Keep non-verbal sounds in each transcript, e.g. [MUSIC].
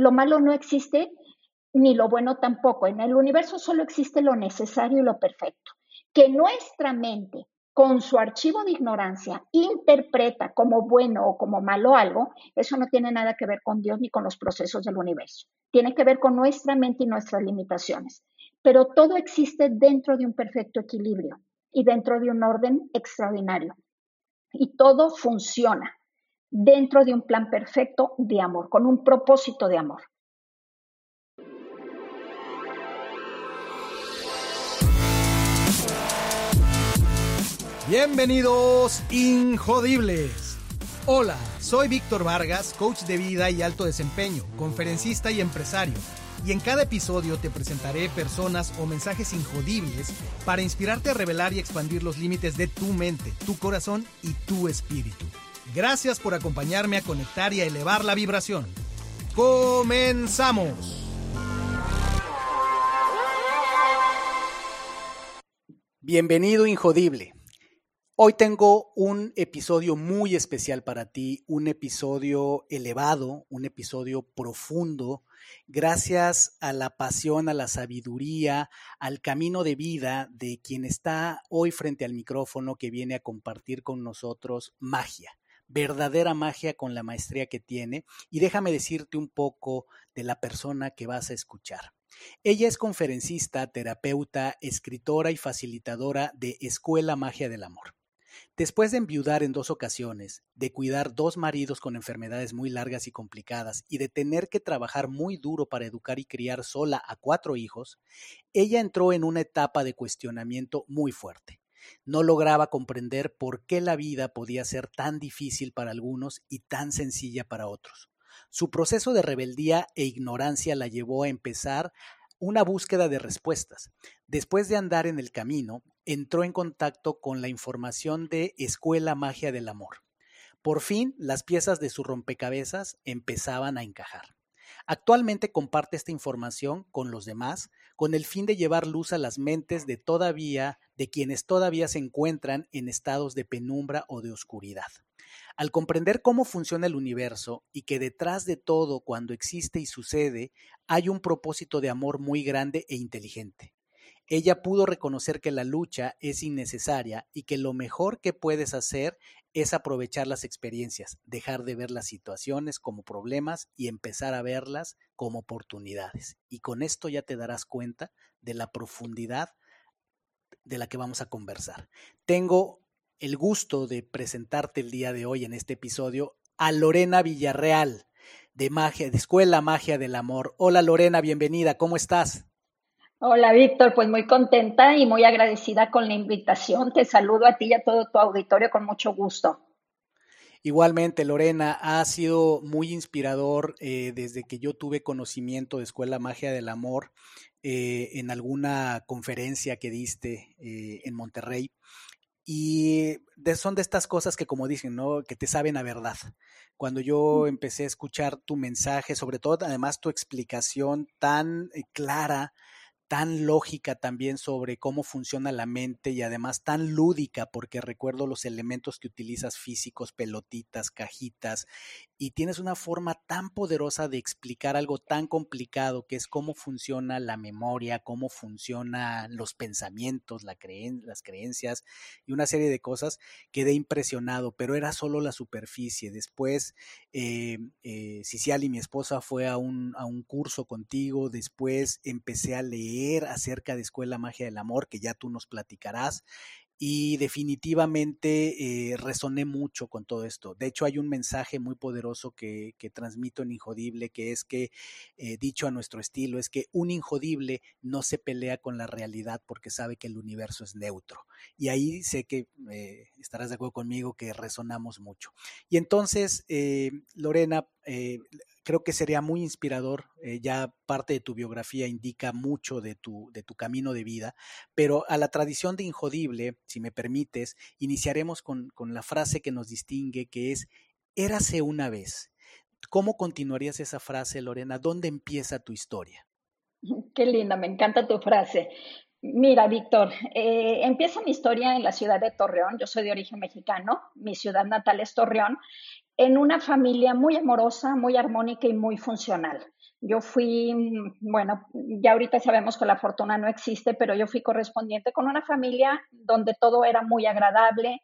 lo malo no existe ni lo bueno tampoco. En el universo solo existe lo necesario y lo perfecto. Que nuestra mente, con su archivo de ignorancia, interpreta como bueno o como malo algo, eso no tiene nada que ver con Dios ni con los procesos del universo. Tiene que ver con nuestra mente y nuestras limitaciones. Pero todo existe dentro de un perfecto equilibrio y dentro de un orden extraordinario. Y todo funciona dentro de un plan perfecto de amor, con un propósito de amor. Bienvenidos, Injodibles. Hola, soy Víctor Vargas, coach de vida y alto desempeño, conferencista y empresario. Y en cada episodio te presentaré personas o mensajes injodibles para inspirarte a revelar y expandir los límites de tu mente, tu corazón y tu espíritu. Gracias por acompañarme a conectar y a elevar la vibración. ¡Comenzamos! Bienvenido, Injodible. Hoy tengo un episodio muy especial para ti, un episodio elevado, un episodio profundo, gracias a la pasión, a la sabiduría, al camino de vida de quien está hoy frente al micrófono que viene a compartir con nosotros magia verdadera magia con la maestría que tiene y déjame decirte un poco de la persona que vas a escuchar. Ella es conferencista, terapeuta, escritora y facilitadora de Escuela Magia del Amor. Después de enviudar en dos ocasiones, de cuidar dos maridos con enfermedades muy largas y complicadas y de tener que trabajar muy duro para educar y criar sola a cuatro hijos, ella entró en una etapa de cuestionamiento muy fuerte. No lograba comprender por qué la vida podía ser tan difícil para algunos y tan sencilla para otros. Su proceso de rebeldía e ignorancia la llevó a empezar una búsqueda de respuestas. Después de andar en el camino, entró en contacto con la información de Escuela Magia del Amor. Por fin, las piezas de su rompecabezas empezaban a encajar. Actualmente comparte esta información con los demás con el fin de llevar luz a las mentes de todavía de quienes todavía se encuentran en estados de penumbra o de oscuridad. Al comprender cómo funciona el universo y que detrás de todo cuando existe y sucede hay un propósito de amor muy grande e inteligente. Ella pudo reconocer que la lucha es innecesaria y que lo mejor que puedes hacer es aprovechar las experiencias, dejar de ver las situaciones como problemas y empezar a verlas como oportunidades. Y con esto ya te darás cuenta de la profundidad de la que vamos a conversar. Tengo el gusto de presentarte el día de hoy en este episodio a Lorena Villarreal de Magia, de Escuela Magia del Amor. Hola Lorena, bienvenida, ¿cómo estás? Hola Víctor, pues muy contenta y muy agradecida con la invitación. Te saludo a ti y a todo tu auditorio con mucho gusto. Igualmente, Lorena, ha sido muy inspirador eh, desde que yo tuve conocimiento de Escuela Magia del Amor eh, en alguna conferencia que diste eh, en Monterrey. Y son de estas cosas que, como dicen, ¿no? Que te saben a verdad. Cuando yo empecé a escuchar tu mensaje, sobre todo, además, tu explicación tan clara tan lógica también sobre cómo funciona la mente y además tan lúdica porque recuerdo los elementos que utilizas físicos, pelotitas, cajitas y tienes una forma tan poderosa de explicar algo tan complicado que es cómo funciona la memoria, cómo funcionan los pensamientos, las creencias y una serie de cosas. Quedé impresionado, pero era solo la superficie. Después, eh, eh, Ciciali, mi esposa, fue a un, a un curso contigo, después empecé a leer acerca de Escuela Magia del Amor, que ya tú nos platicarás. Y definitivamente eh, resoné mucho con todo esto. De hecho, hay un mensaje muy poderoso que, transmito en Injodible, que es que, eh, dicho a nuestro estilo, es que un Injodible no se pelea con la realidad porque sabe que el universo es neutro. Y ahí sé que eh, estarás de acuerdo conmigo que resonamos mucho. Y entonces, Lorena, creo que sería muy inspirador, eh, ya parte de tu biografía indica mucho de tu, de tu camino de vida, pero a la tradición de Injodible, si me permites, iniciaremos con, con la frase que nos distingue, que es, érase una vez. ¿Cómo continuarías esa frase, Lorena? ¿Dónde empieza tu historia? [LAUGHS] Qué linda, me encanta tu frase. Mira, Víctor, eh, empieza mi historia en la ciudad de Torreón. Yo soy de origen mexicano, mi ciudad natal es Torreón, en una familia muy amorosa, muy armónica y muy funcional. Yo fui, bueno, ya ahorita sabemos que la fortuna no existe, pero yo fui correspondiente con una familia donde todo era muy agradable,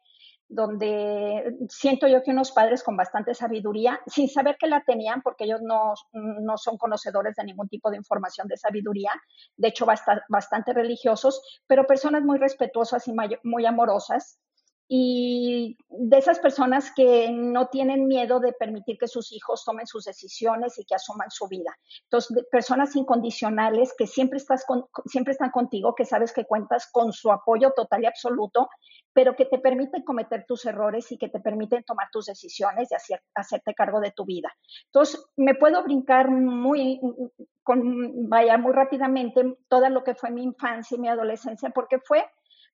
donde siento yo que unos padres con bastante sabiduría, sin saber que la tenían, porque ellos no, no son conocedores de ningún tipo de información de sabiduría, de hecho bastante religiosos, pero personas muy respetuosas y muy amorosas, y de esas personas que no tienen miedo de permitir que sus hijos tomen sus decisiones y que asuman su vida. Entonces, personas incondicionales que siempre, estás siempre están contigo, que sabes que cuentas con su apoyo total y absoluto, pero que te permiten cometer tus errores y que te permiten tomar tus decisiones y hacer, hacerte cargo de tu vida. Entonces, me puedo brincar muy, con, vaya, muy rápidamente todo lo que fue mi infancia y mi adolescencia, porque fue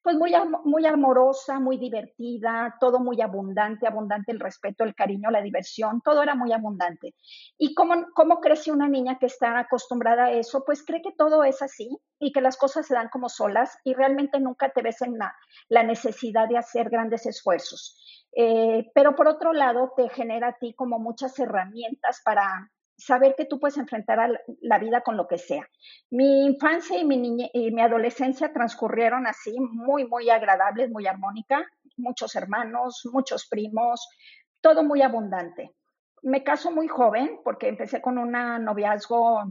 pues muy, muy amorosa, muy divertida, todo muy abundante, abundante el respeto, el cariño, la diversión, todo era muy abundante. ¿Y cómo, cómo crece una niña que está acostumbrada a eso? Pues cree que todo es así y que las cosas se dan como solas y realmente nunca te ves en la, necesidad de hacer grandes esfuerzos. Eh, pero por otro lado, te genera a ti como muchas herramientas para, saber que tú puedes enfrentar a la vida con lo que sea. Mi infancia y mi, y mi adolescencia transcurrieron así, muy, muy agradables, muy armónica, muchos hermanos, muchos primos, todo muy abundante. Me caso muy joven porque empecé con un noviazgo,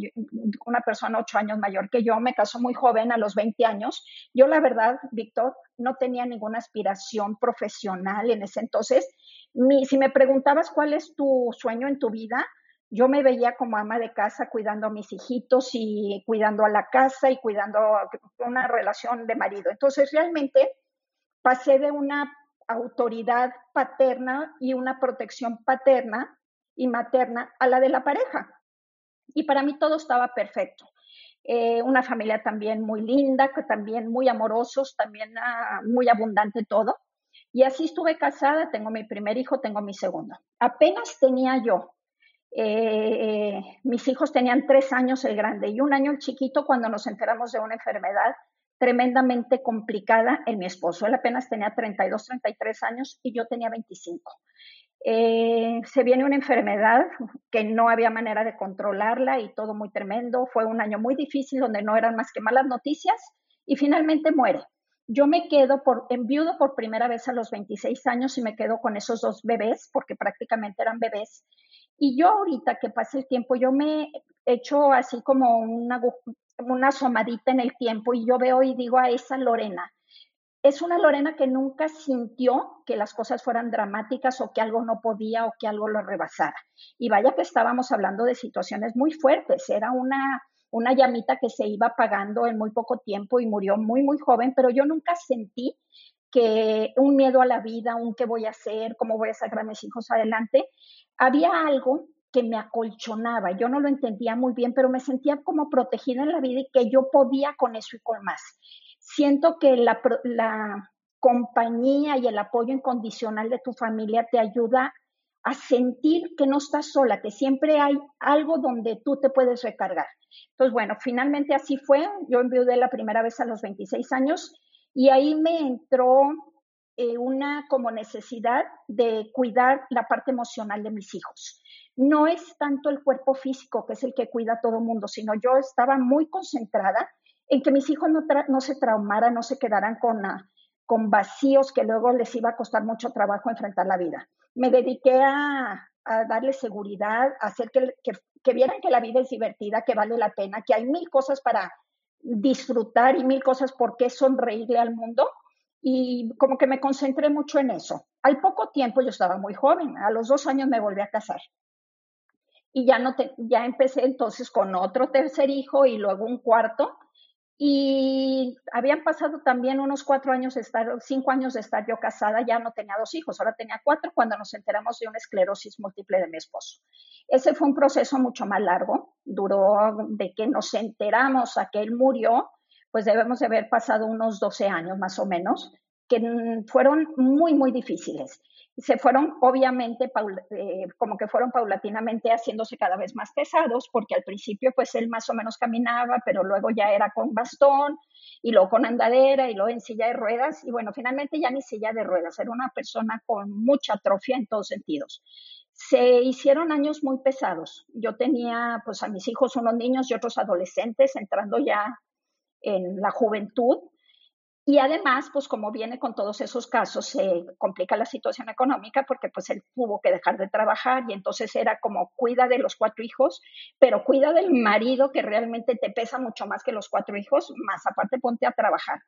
una persona ocho años mayor que yo, me casó muy joven a los 20 años. Yo la verdad, Víctor, no tenía ninguna aspiración profesional en ese entonces. si me preguntabas cuál es tu sueño en tu vida, yo me veía como ama de casa cuidando a mis hijitos y cuidando a la casa y cuidando una relación de marido. Entonces realmente pasé de una autoridad paterna y una protección paterna y materna a la de la pareja. Y para mí todo estaba perfecto. Eh, una familia también muy linda, también muy amorosos, también ah, muy abundante todo. Y así estuve casada, tengo mi primer hijo, tengo mi segundo. Apenas tenía yo eh, mis hijos tenían tres años el grande y un año el chiquito cuando nos enteramos de una enfermedad tremendamente complicada en mi esposo. Él apenas tenía 32, 33 años y yo tenía 25. Eh, se viene una enfermedad que no había manera de controlarla y todo muy tremendo. Fue un año muy difícil donde no eran más que malas noticias y finalmente muere. Yo me quedo por, en viudo por primera vez a los 26 años y me quedo con esos dos bebés, porque prácticamente eran bebés. Y yo ahorita que pasa el tiempo, yo me echo así como una, una asomadita en el tiempo y yo veo y digo a esa Lorena, es una Lorena que nunca sintió que las cosas fueran dramáticas o que algo no podía o que algo lo rebasara. Y vaya que estábamos hablando de situaciones muy fuertes, era una, una llamita que se iba apagando en muy poco tiempo y murió muy, muy joven, pero yo nunca sentí que un miedo a la vida, un qué voy a hacer, cómo voy a sacar a mis hijos adelante, había algo que me acolchonaba. Yo no lo entendía muy bien, pero me sentía como protegida en la vida y que yo podía con eso y con más. Siento que la, compañía y el apoyo incondicional de tu familia te ayuda a sentir que no estás sola, que siempre hay algo donde tú te puedes recargar. Entonces, bueno, finalmente así fue. Yo enviudé la primera vez a los 26 años y ahí me entró eh, una como necesidad de cuidar la parte emocional de mis hijos. No es tanto el cuerpo físico que es el que cuida a todo mundo, sino yo estaba muy concentrada en que mis hijos no, se traumaran, no se quedaran con, ah, con vacíos que luego les iba a costar mucho trabajo enfrentar la vida. Me dediqué a, darles seguridad, a hacer que vieran que la vida es divertida, que vale la pena, que hay mil cosas para disfrutar y mil cosas por qué sonreírle al mundo y como que me concentré mucho en eso. Al poco tiempo yo estaba muy joven, a los dos años me volví a casar. Y ya, no te, ya empecé entonces con otro tercer hijo y luego un cuarto. Y habían pasado también unos cuatro años de estar, cinco años de estar yo casada, ya no tenía dos hijos, ahora tenía cuatro cuando nos enteramos de una esclerosis múltiple de mi esposo. Ese fue un proceso mucho más largo, duró de que nos enteramos a que él murió, pues debemos de haber pasado unos 12 años más o menos, que fueron muy, muy difíciles. Se fueron, obviamente, eh, como que fueron paulatinamente haciéndose cada vez más pesados, porque al principio, pues él más o menos caminaba, pero luego ya era con bastón, y luego con andadera, y luego en silla de ruedas, y bueno, finalmente ya ni silla de ruedas, era una persona con mucha atrofia en todos sentidos se hicieron años muy pesados. Yo tenía pues a mis hijos unos niños y otros adolescentes entrando ya en la juventud y además, pues como viene con todos esos casos, se complica la situación económica porque pues él tuvo que dejar de trabajar y entonces era como cuida de los cuatro hijos, pero cuida del marido que realmente te pesa mucho más que los cuatro hijos, más aparte ponte a trabajar.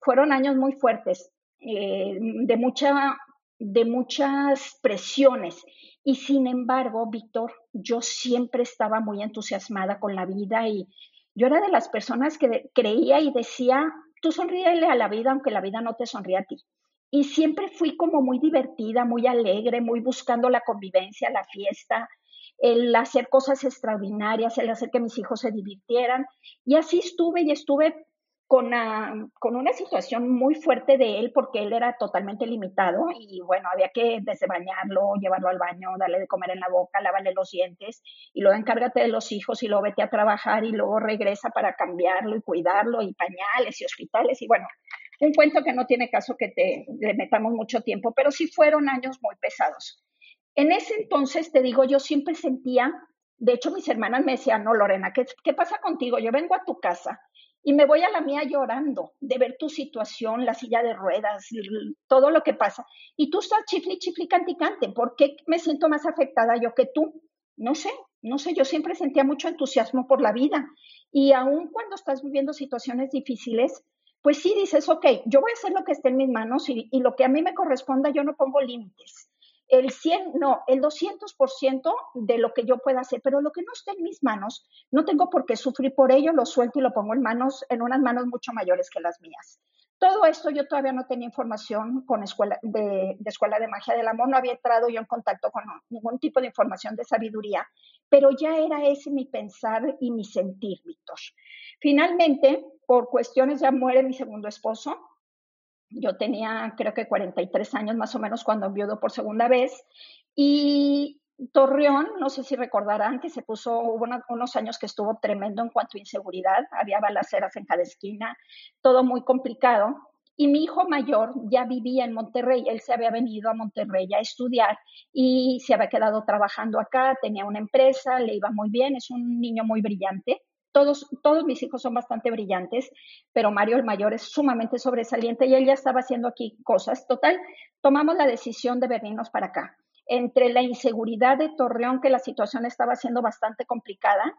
Fueron años muy fuertes, eh, de, mucha, de muchas presiones y sin embargo, Víctor, yo siempre estaba muy entusiasmada con la vida y yo era de las personas que creía y decía, tú sonríele a la vida aunque la vida no te sonríe a ti. Y siempre fui como muy divertida, muy alegre, muy buscando la convivencia, la fiesta, el hacer cosas extraordinarias, el hacer que mis hijos se divirtieran. Y así estuve y estuve con una, con una situación muy fuerte de él porque él era totalmente limitado y bueno, había que desde bañarlo, llevarlo al baño, darle de comer en la boca, lavarle los dientes y luego encárgate de los hijos y luego vete a trabajar y luego regresa para cambiarlo y cuidarlo y pañales y hospitales y bueno, un cuento que no tiene caso que te le metamos mucho tiempo, pero sí fueron años muy pesados. En ese entonces, te digo, yo siempre sentía, de hecho mis hermanas me decían, no, Lorena, ¿qué, qué pasa contigo? Yo vengo a tu casa y me voy a la mía llorando de ver tu situación, la silla de ruedas, todo lo que pasa. Y tú estás chifli, chifli, canticante. ¿Por qué me siento más afectada yo que tú? No sé, no sé, yo siempre sentía mucho entusiasmo por la vida. Y aun cuando estás viviendo situaciones difíciles, pues sí dices, ok, yo voy a hacer lo que esté en mis manos y, y lo que a mí me corresponda, yo no pongo límites el 100, no, el 200% de lo que yo pueda hacer, pero lo que no esté en mis manos, no tengo por qué sufrir por ello, lo suelto y lo pongo en manos, en unas manos mucho mayores que las mías. Todo esto yo todavía no tenía información con escuela de, de, Escuela de Magia del Amor, no había entrado yo en contacto con ningún tipo de información de sabiduría, pero ya era ese mi pensar y mi sentir, Víctor. Finalmente, por cuestiones ya muere mi segundo esposo, yo tenía creo que 43 años más o menos cuando enviudó por segunda vez y Torreón, no sé si recordarán que se puso, hubo unos años que estuvo tremendo en cuanto a inseguridad, había balaceras en cada esquina, todo muy complicado. Y mi hijo mayor ya vivía en Monterrey, él se había venido a Monterrey a estudiar y se había quedado trabajando acá, tenía una empresa, le iba muy bien, es un niño muy brillante. Todos, todos mis hijos son bastante brillantes, pero Mario el mayor es sumamente sobresaliente y él ya estaba haciendo aquí cosas. Total, tomamos la decisión de venirnos para acá. Entre la inseguridad de Torreón, que la situación estaba siendo bastante complicada,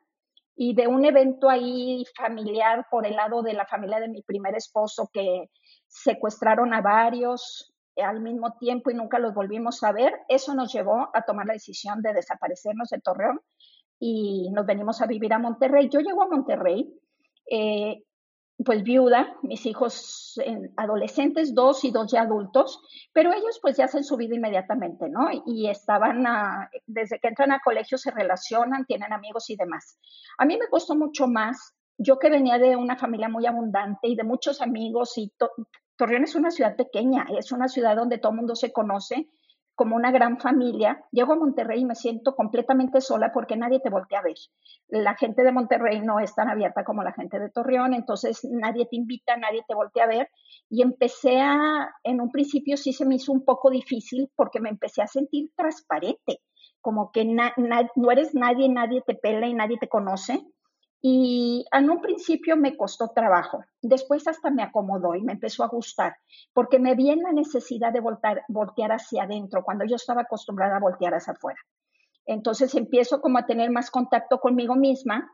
y de un evento ahí familiar por el lado de la familia de mi primer esposo que secuestraron a varios al mismo tiempo y nunca los volvimos a ver, eso nos llevó a tomar la decisión de desaparecernos de Torreón y nos venimos a vivir a Monterrey. Yo llego a Monterrey, eh, pues viuda, mis hijos adolescentes, dos y dos ya adultos, pero ellos pues ya hacen su vida inmediatamente, ¿no? Y estaban, desde que entran a colegio se relacionan, tienen amigos y demás. A mí me costó mucho más, yo que venía de una familia muy abundante y de muchos amigos y Torreón es una ciudad pequeña, es una ciudad donde todo mundo se conoce, como una gran familia. Llego a Monterrey y me siento completamente sola porque nadie te voltea a ver. La gente de Monterrey no es tan abierta como la gente de Torreón, entonces nadie te invita, nadie te voltea a ver. Y empecé a, en un principio sí se me hizo un poco difícil porque me empecé a sentir transparente, como que no eres nadie, nadie te pela y nadie te conoce. Y en un principio me costó trabajo, después hasta me acomodó y me empezó a gustar, porque me vi en la necesidad de voltar, voltear hacia adentro, cuando yo estaba acostumbrada a voltear hacia afuera. Entonces empiezo como a tener más contacto conmigo misma.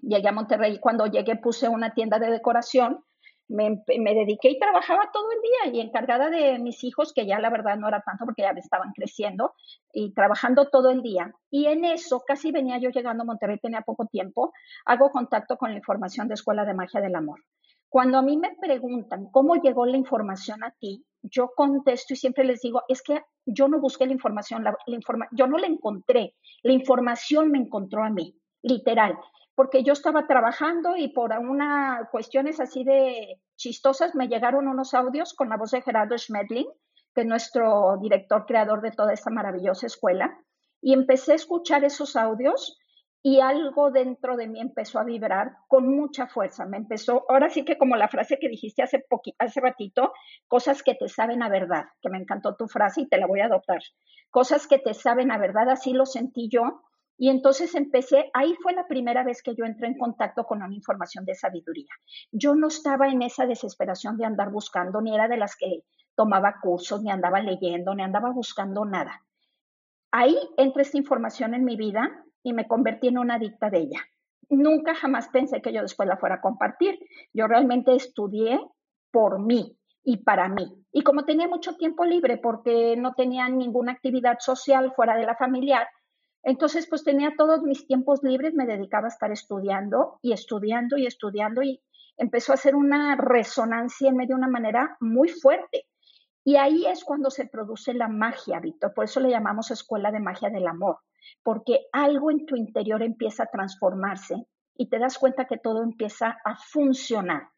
Llegué a Monterrey, cuando llegué puse una tienda de decoración me, dediqué y trabajaba todo el día y encargada de mis hijos, que ya la verdad no era tanto porque ya estaban creciendo, y trabajando todo el día. Y en eso casi venía yo llegando a Monterrey, tenía poco tiempo, hago contacto con la información de Escuela de Magia del Amor. Cuando a mí me preguntan cómo llegó la información a ti, yo contesto y siempre les digo, es que yo no busqué la información, la, informa yo no la encontré, la información me encontró a mí, literal porque yo estaba trabajando y por una cuestiones así de chistosas me llegaron unos audios con la voz de Gerardo Schmedling, que es nuestro director creador de toda esta maravillosa escuela, y empecé a escuchar esos audios y algo dentro de mí empezó a vibrar con mucha fuerza. Me empezó, ahora sí que como la frase que dijiste hace, hace ratito, cosas que te saben a verdad, que me encantó tu frase y te la voy a adoptar. Cosas que te saben a verdad, así lo sentí yo. Y entonces empecé, ahí fue la primera vez que yo entré en contacto con una información de sabiduría. Yo no estaba en esa desesperación de andar buscando, ni era de las que tomaba cursos, ni andaba leyendo, ni andaba buscando nada. Ahí entra esta información en mi vida y me convertí en una adicta de ella. Nunca jamás pensé que yo después la fuera a compartir. Yo realmente estudié por mí y para mí. Y como tenía mucho tiempo libre porque no tenía ninguna actividad social fuera de la familiar, entonces pues tenía todos mis tiempos libres, me dedicaba a estar estudiando y estudiando y estudiando y empezó a hacer una resonancia en medio de una manera muy fuerte. Y ahí es cuando se produce la magia, Víctor. Por eso le llamamos Escuela de Magia del Amor porque algo en tu interior empieza a transformarse y te das cuenta que todo empieza a funcionar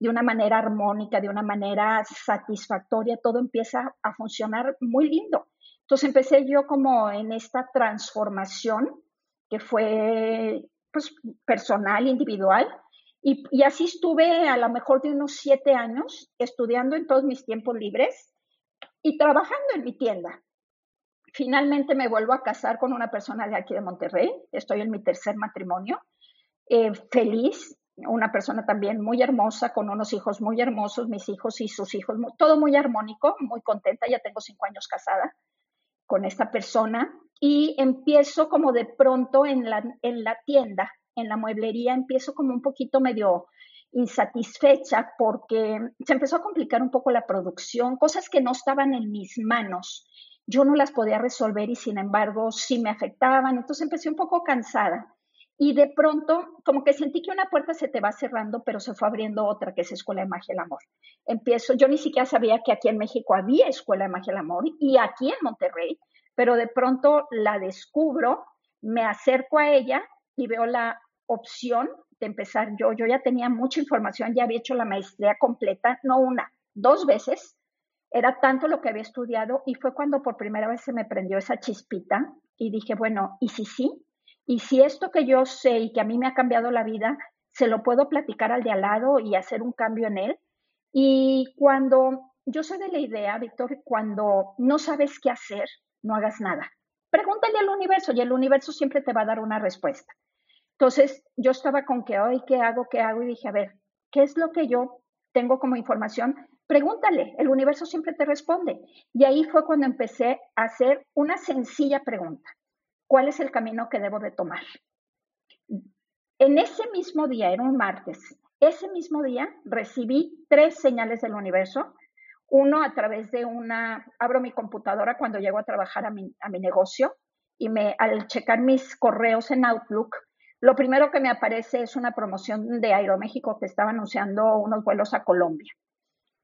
de una manera armónica, de una manera satisfactoria, todo empieza a funcionar muy lindo. Entonces empecé yo como en esta transformación que fue pues, personal, individual, y, y, así estuve a lo mejor de unos siete años estudiando en todos mis tiempos libres y trabajando en mi tienda. Finalmente me vuelvo a casar con una persona de aquí de Monterrey. Estoy en mi tercer matrimonio. Eh, feliz, una persona también muy hermosa, con unos hijos muy hermosos, mis hijos y sus hijos, todo muy armónico, muy contenta. Ya tengo cinco años casada con esta persona y empiezo como de pronto en la, en la tienda, en la mueblería, empiezo como un poquito medio insatisfecha porque se empezó a complicar un poco la producción, cosas que no estaban en mis manos yo no las podía resolver y sin embargo sí me afectaban. Entonces empecé un poco cansada y de pronto como que sentí que una puerta se te va cerrando, pero se fue abriendo otra, que es Escuela de Magia del Amor. Empiezo, yo ni siquiera sabía que aquí en México había Escuela de Magia del Amor y aquí en Monterrey, pero de pronto la descubro, me acerco a ella y veo la opción de empezar yo. Yo ya tenía mucha información, ya había hecho la maestría completa, no una, dos veces era tanto lo que había estudiado y fue cuando por primera vez se me prendió esa chispita y dije, bueno, ¿y si sí? ¿Y si esto que yo sé y que a mí me ha cambiado la vida, se lo puedo platicar al de al lado y hacer un cambio en él? Y cuando yo soy de la idea, Víctor, cuando no sabes qué hacer, no hagas nada. Pregúntale al universo y el universo siempre te va a dar una respuesta. Entonces, yo estaba con que, hoy, ¿qué hago? ¿Qué hago? Y dije, a ver, ¿qué es lo que yo tengo como información Pregúntale, el universo siempre te responde. Y ahí fue cuando empecé a hacer una sencilla pregunta. ¿Cuál es el camino que debo de tomar? En ese mismo día, era un martes, ese mismo día recibí tres señales del universo. Uno a través de una, abro mi computadora cuando llego a trabajar a mi, a mi negocio y me, al checar mis correos en Outlook, lo primero que me aparece es una promoción de Aeroméxico que estaba anunciando unos vuelos a Colombia.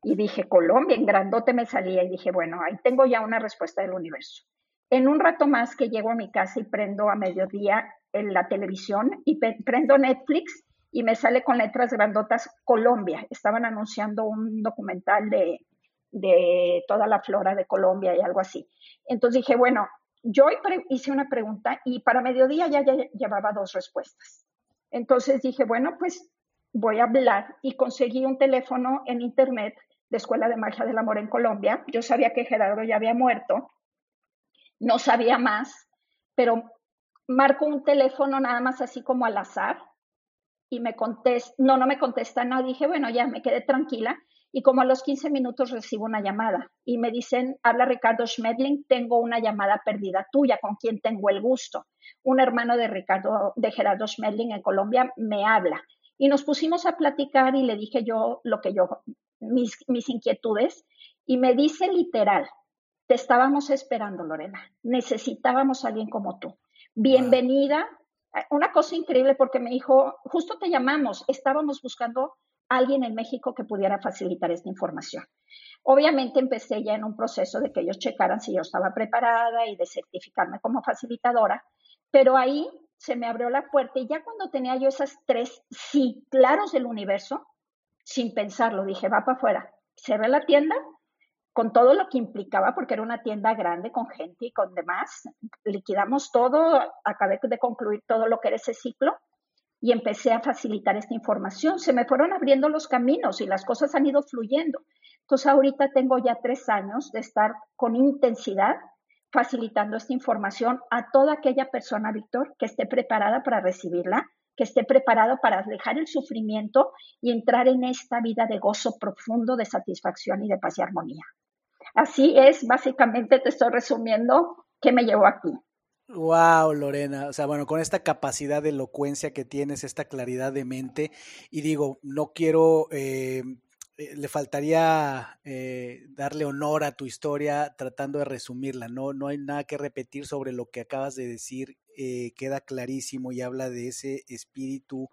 Y dije, Colombia, en grandote me salía y dije, bueno, ahí tengo ya una respuesta del universo. En un rato más que llego a mi casa y prendo a mediodía en la televisión y prendo Netflix y me sale con letras grandotas Colombia. Estaban anunciando un documental de, de toda la flora de Colombia y algo así. Entonces dije, bueno, yo hice una pregunta y para mediodía ya, ya llevaba dos respuestas. Entonces dije, bueno, pues voy a hablar y conseguí un teléfono en internet de Escuela de Magia del Amor en Colombia. Yo sabía que Gerardo ya había muerto, no sabía más, pero marco un teléfono nada más así como al azar y me contesta, no, no me contesta nada. Dije, bueno, ya me quedé tranquila y como a los 15 minutos recibo una llamada y me dicen, habla Ricardo Schmedling, tengo una llamada perdida tuya, con quien tengo el gusto. Un hermano de Ricardo, de Gerardo Schmedling en Colombia me habla y nos pusimos a platicar y le dije yo lo que yo mis, mis inquietudes y me dice literal, te estábamos esperando, Lorena, necesitábamos a alguien como tú. Bienvenida. Una cosa increíble porque me dijo, justo te llamamos, estábamos buscando a alguien en México que pudiera facilitar esta información. Obviamente empecé ya en un proceso de que ellos checaran si yo estaba preparada y de certificarme como facilitadora, pero ahí se me abrió la puerta y ya cuando tenía yo esas tres sí claros del universo, sin pensarlo, dije, va para afuera. Cerré la tienda con todo lo que implicaba, porque era una tienda grande con gente y con demás. Liquidamos todo, acabé de concluir todo lo que era ese ciclo y empecé a facilitar esta información. Se me fueron abriendo los caminos y las cosas han ido fluyendo. Entonces ahorita tengo ya tres años de estar con intensidad facilitando esta información a toda aquella persona, Víctor, que esté preparada para recibirla, que esté preparado para dejar el sufrimiento y entrar en esta vida de gozo profundo, de satisfacción y de paz y armonía. Así es, básicamente te estoy resumiendo qué me llevó aquí. Wow, Lorena. O sea, bueno, con esta capacidad de elocuencia que tienes, esta claridad de mente, y digo, no quiero, eh, eh, le faltaría eh, darle honor a tu historia tratando de resumirla. No, no hay nada que repetir sobre lo que acabas de decir. queda clarísimo y habla de ese espíritu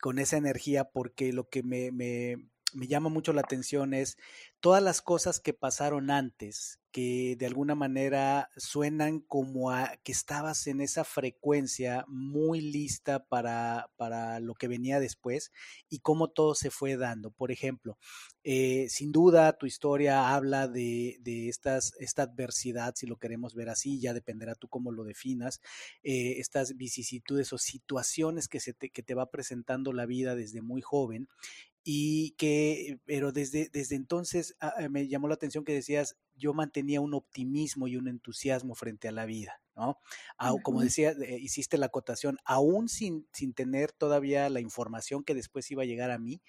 con esa energía, porque lo que me, me, me llama mucho la atención es todas las cosas que pasaron antes, que de alguna manera suenan como a que estabas en esa frecuencia muy lista para, para lo que venía después y cómo todo se fue dando. Por ejemplo, eh, sin duda tu historia habla de, de, estas, esta adversidad, si lo queremos ver así, ya dependerá tú cómo lo definas, eh, estas vicisitudes o situaciones que, se que te va presentando la vida desde muy joven y que, pero desde, desde entonces ah, eh, me llamó la atención que decías, yo mantenía un optimismo y un entusiasmo frente a la vida, ¿no? Como decía, eh, hiciste la acotación, aún sin, sin tener todavía la información que después iba a llegar a mí,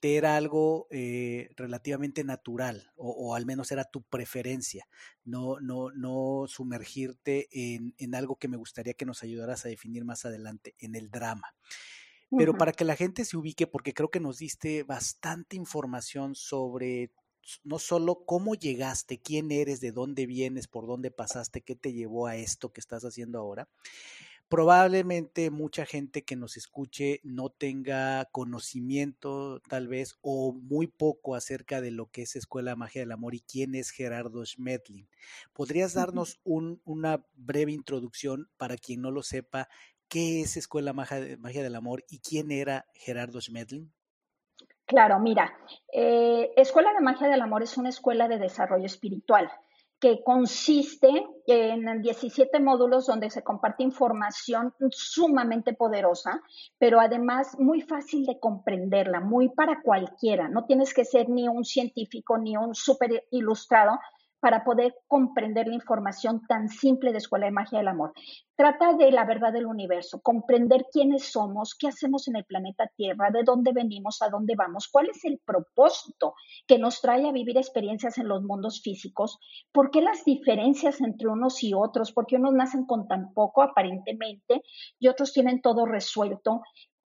te era algo eh, relativamente natural, o, o, al menos era tu preferencia, no, no, no sumergirte en, en algo que me gustaría que nos ayudaras a definir más adelante, en el drama. Pero para que la gente se ubique, porque creo que nos diste bastante información sobre no solo cómo llegaste, quién eres, de dónde vienes, por dónde pasaste, qué te llevó a esto que estás haciendo ahora. Probablemente mucha gente que nos escuche no tenga conocimiento tal vez o muy poco acerca de lo que es Escuela Magia del Amor y quién es Gerardo Schmedlin. ¿Podrías darnos un, una breve introducción para quien no lo sepa ¿Qué es Escuela Magia del Amor y quién era Gerardo Schmedlin? Claro, mira, eh, Escuela de Magia del Amor es una escuela de desarrollo espiritual que consiste en 17 módulos donde se comparte información sumamente poderosa, pero además muy fácil de comprenderla, muy para cualquiera. No tienes que ser ni un científico ni un súper ilustrado para poder comprender la información tan simple de Escuela de Magia del Amor. Trata de la verdad del universo, comprender quiénes somos, qué hacemos en el planeta Tierra, de dónde venimos, a dónde vamos, cuál es el propósito que nos trae a vivir experiencias en los mundos físicos, por qué las diferencias entre unos y otros, por qué unos nacen con tan poco aparentemente y otros tienen todo resuelto.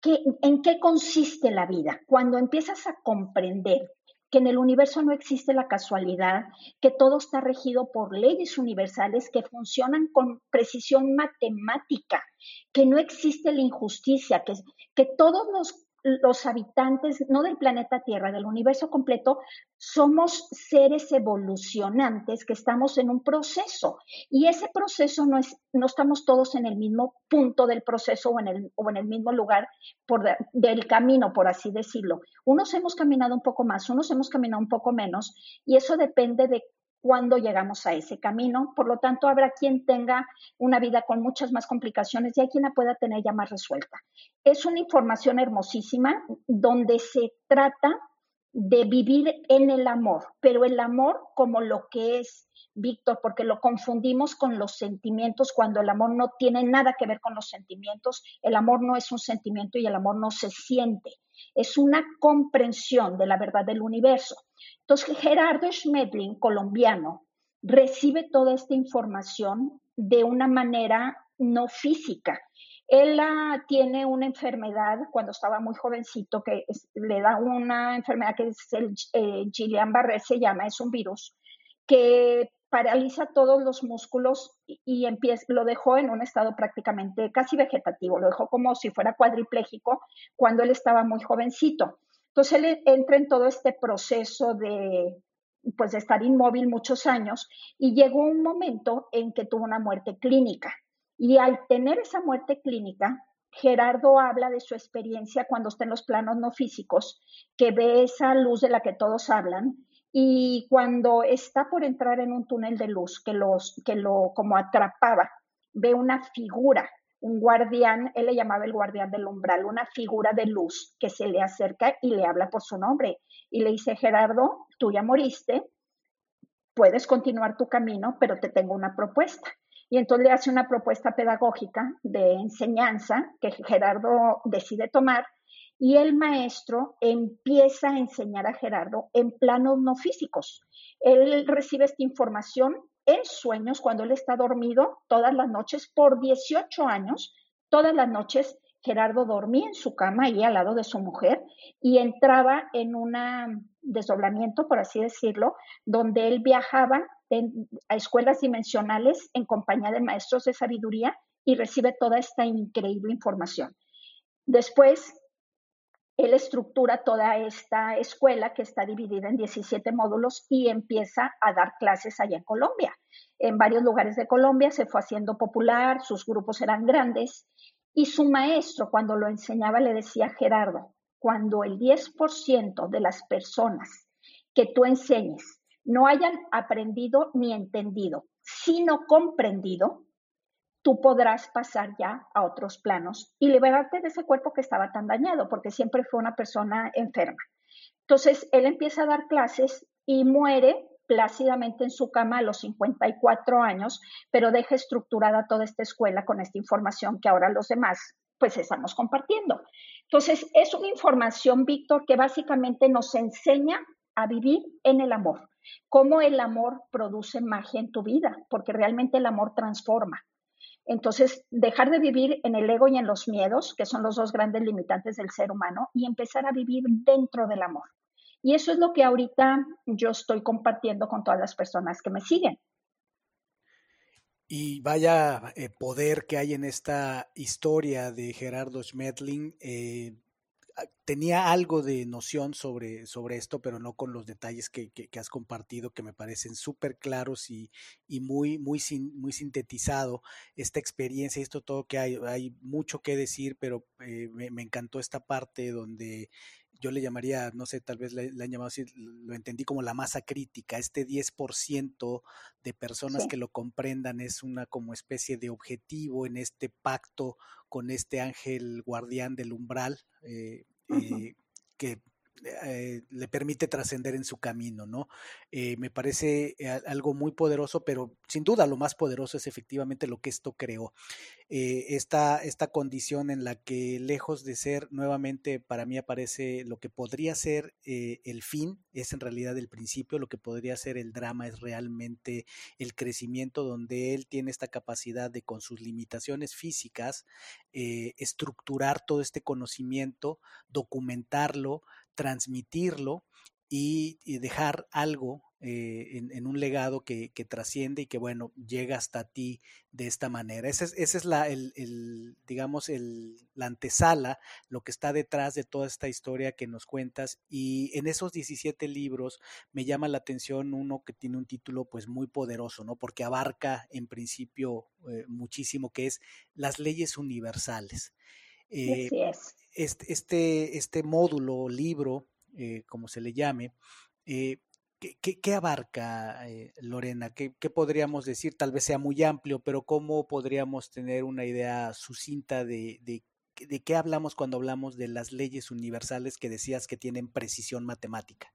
¿En qué consiste la vida? Cuando empiezas a comprender que en el universo no existe la casualidad, que todo está regido por leyes universales que funcionan con precisión matemática, que no existe la injusticia, que, todos los los habitantes, no del planeta Tierra, del universo completo, somos seres evolucionantes que estamos en un proceso. Y ese proceso no, es, no estamos todos en el mismo punto del proceso o en el, o en el mismo lugar por del camino, por así decirlo. Unos hemos caminado un poco más, unos hemos caminado un poco menos, y eso depende de cuando llegamos a ese camino. Por lo tanto, habrá quien tenga una vida con muchas más complicaciones y hay quien la pueda tener ya más resuelta. Es una información hermosísima donde se trata de vivir en el amor, pero el amor como lo que es, Víctor, porque lo confundimos con los sentimientos cuando el amor no tiene nada que ver con los sentimientos. El amor no es un sentimiento y el amor no se siente. Es una comprensión de la verdad del universo. Entonces, Gerardo Schmedlin, colombiano, recibe toda esta información de una manera no física. Él tiene una enfermedad cuando estaba muy jovencito que le da una enfermedad que es el eh, Guillain-Barré, se llama, es un virus que paraliza todos los músculos y, lo dejó en un estado prácticamente casi vegetativo, lo dejó como si fuera cuadripléjico cuando él estaba muy jovencito. Entonces él entra en todo este proceso de, pues, de estar inmóvil muchos años y llegó un momento en que tuvo una muerte clínica. Y al tener esa muerte clínica, Gerardo habla de su experiencia cuando está en los planos no físicos, que ve esa luz de la que todos hablan y cuando está por entrar en un túnel de luz que, los, que lo como atrapaba, ve una figura, un guardián, él le llamaba el guardián del umbral, una figura de luz que se le acerca y le habla por su nombre y le dice, Gerardo, tú ya moriste, puedes continuar tu camino, pero te tengo una propuesta. Y entonces le hace una propuesta pedagógica de enseñanza que Gerardo decide tomar y el maestro empieza a enseñar a Gerardo en planos no físicos. Él recibe esta información en sueños cuando él está dormido todas las noches por 18 años. Todas las noches Gerardo dormía en su cama ahí al lado de su mujer y entraba en un desdoblamiento, por así decirlo, donde él viajaba a escuelas dimensionales en compañía de maestros de sabiduría y recibe toda esta increíble información. Después él estructura toda esta escuela que está dividida en 17 módulos y empieza a dar clases allá en Colombia. En varios lugares de Colombia se fue haciendo popular, sus grupos eran grandes y su maestro cuando lo enseñaba le decía, Gerardo, cuando el 10% de las personas que tú enseñes no hayan aprendido ni entendido, sino comprendido, tú podrás pasar ya a otros planos y liberarte de ese cuerpo que estaba tan dañado, porque siempre fue una persona enferma. Entonces, él empieza a dar clases y muere plácidamente en su cama a los 54 años, pero deja estructurada toda esta escuela con esta información que ahora los demás pues estamos compartiendo. Entonces, es una información, Víctor, que básicamente nos enseña a vivir en el amor, cómo el amor produce magia en tu vida, porque realmente el amor transforma. Entonces, dejar de vivir en el ego y en los miedos, que son los dos grandes limitantes del ser humano, y empezar a vivir dentro del amor. Y eso es lo que ahorita yo estoy compartiendo con todas las personas que me siguen. Y vaya eh, poder que hay en esta historia de Gerardo Schmedling. Eh, tenía algo de noción sobre, sobre esto, pero no con los detalles que, que, has compartido, que me parecen súper claros y, y, muy, muy, muy sintetizado esta experiencia y esto todo que hay. Hay mucho que decir, pero eh, me, encantó esta parte donde yo le llamaría, no sé, tal vez le, han llamado así, lo entendí como la masa crítica, este 10% de personas que lo comprendan es una como especie de objetivo en este pacto con este ángel guardián del umbral, eh, eh, que eh, le permite trascender en su camino, ¿no? Eh, me parece eh, algo muy poderoso, pero sin duda lo más poderoso es efectivamente lo que esto creó. esta, esta condición en la que lejos de ser nuevamente, para mí aparece lo que podría ser el fin, es en realidad el principio, lo que podría ser el drama es realmente el crecimiento donde él tiene esta capacidad de con sus limitaciones físicas estructurar todo este conocimiento, documentarlo, transmitirlo y, dejar algo eh, en, un legado que, trasciende y que, bueno, llega hasta ti de esta manera. Esa es, esa es la, el, digamos, el, la antesala, lo que está detrás de toda esta historia que nos cuentas. Y en esos 17 libros me llama la atención uno que tiene un título, pues, muy poderoso, ¿no? Porque abarca, en principio, eh, muchísimo, que es las leyes universales. Eh, este, este, este, módulo, libro, eh, como se le llame, eh, ¿qué, abarca, eh, Lorena? ¿Qué, podríamos decir? Tal vez sea muy amplio, pero ¿cómo podríamos tener una idea sucinta de, de, de qué hablamos cuando hablamos de las leyes universales que decías que tienen precisión matemática?